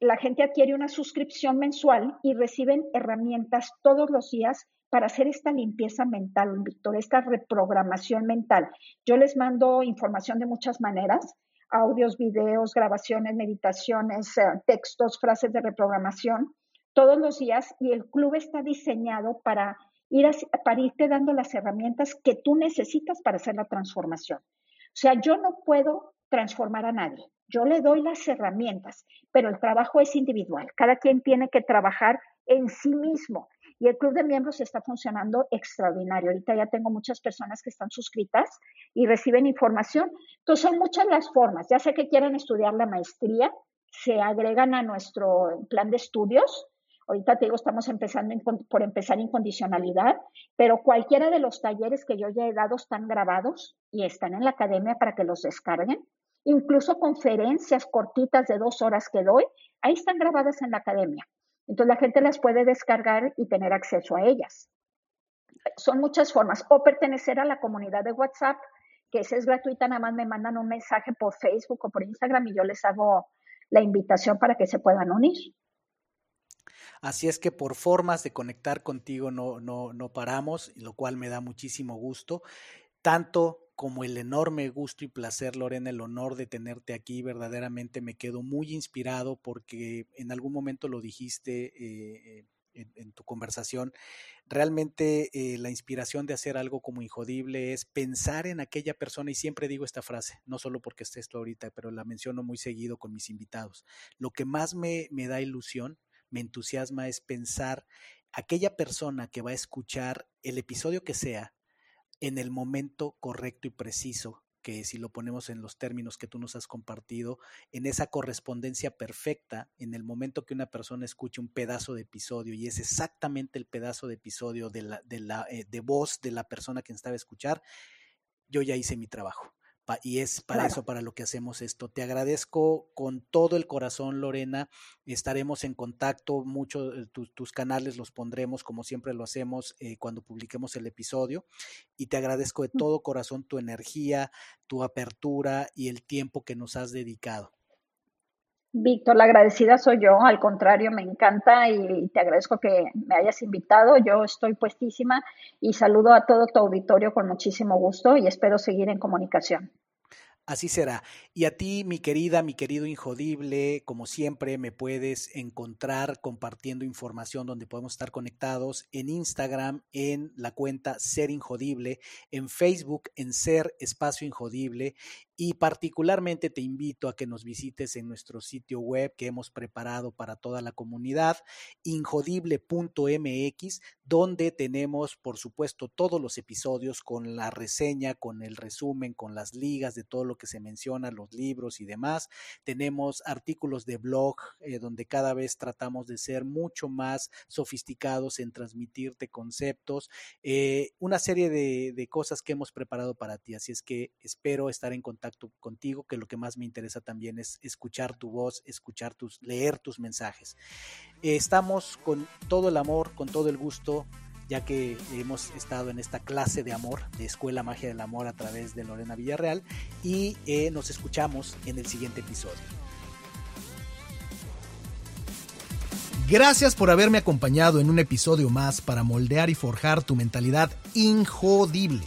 la gente adquiere una suscripción mensual y reciben herramientas todos los días para hacer esta limpieza mental, Víctor, esta reprogramación mental. Yo les mando información de muchas maneras, audios, videos, grabaciones, meditaciones, eh, textos, frases de reprogramación, todos los días y el club está diseñado para, ir para irte dando las herramientas que tú necesitas para hacer la transformación. O sea, yo no puedo transformar a nadie. Yo le doy las herramientas, pero el trabajo es individual. Cada quien tiene que trabajar en sí mismo. Y el club de miembros está funcionando extraordinario. Ahorita ya tengo muchas personas que están suscritas y reciben información. Entonces, son muchas las formas. Ya sé que quieren estudiar la maestría, se agregan a nuestro plan de estudios. Ahorita te digo, estamos empezando por empezar incondicionalidad, pero cualquiera de los talleres que yo ya he dado están grabados y están en la academia para que los descarguen incluso conferencias cortitas de dos horas que doy, ahí están grabadas en la academia. Entonces la gente las puede descargar y tener acceso a ellas. Son muchas formas. O pertenecer a la comunidad de WhatsApp, que esa es gratuita, nada más me mandan un mensaje por Facebook o por Instagram y yo les hago la invitación para que se puedan unir. Así es que por formas de conectar contigo no, no, no paramos, lo cual me da muchísimo gusto. Tanto como el enorme gusto y placer, Lorena, el honor de tenerte aquí. Verdaderamente me quedo muy inspirado porque en algún momento lo dijiste eh, en, tu conversación. Realmente eh, la inspiración de hacer algo como Injodible es pensar en aquella persona, y siempre digo esta frase, no solo porque estés tú ahorita, pero la menciono muy seguido con mis invitados. Lo que más me, me da ilusión, me entusiasma es pensar aquella persona que va a escuchar el episodio que sea, en el momento correcto y preciso, que si lo ponemos en los términos que tú nos has compartido, en esa correspondencia perfecta, en el momento que una persona escuche un pedazo de episodio y es exactamente el pedazo de episodio de, la, de, la, eh, de voz de la persona que estaba a escuchar, yo ya hice mi trabajo y es para eso, para lo que hacemos esto. Te agradezco con todo el corazón, Lorena. Estaremos en contacto, mucho, eh, tus canales los pondremos como siempre lo hacemos eh, cuando publiquemos el episodio. Y te agradezco de todo corazón tu energía, tu apertura y el tiempo que nos has dedicado. Víctor, la agradecida soy yo, al contrario, me encanta y te agradezco que me hayas invitado. Yo estoy puestísima y saludo a todo tu auditorio con muchísimo gusto y espero seguir en comunicación. Así será. Y a ti, mi querida, mi querido Injodible, como siempre, me puedes encontrar compartiendo información donde podemos estar conectados en Instagram, en la cuenta Ser Injodible, en Facebook, en Ser Espacio Injodible y particularmente te invito a que nos visites en nuestro sitio web que hemos preparado para toda la comunidad, injodible.mx, donde tenemos, por supuesto, todos los episodios con la reseña, con el resumen, con las ligas de todo lo que se menciona, los libros y demás. Tenemos artículos de blog eh, donde cada vez tratamos de ser mucho más sofisticados en transmitirte conceptos, eh, una serie de, de cosas que hemos preparado para ti. Así es que espero estar en contacto contigo, que lo que más me interesa también es escuchar tu voz, escuchar tus, leer tus mensajes. estamos con todo el amor, con todo el gusto, ya que hemos estado en esta clase de amor, de Escuela Magia del Amor a través de Lorena Villarreal, y eh, nos escuchamos en el siguiente episodio. Gracias por haberme acompañado en un episodio más para moldear y forjar tu mentalidad injodible.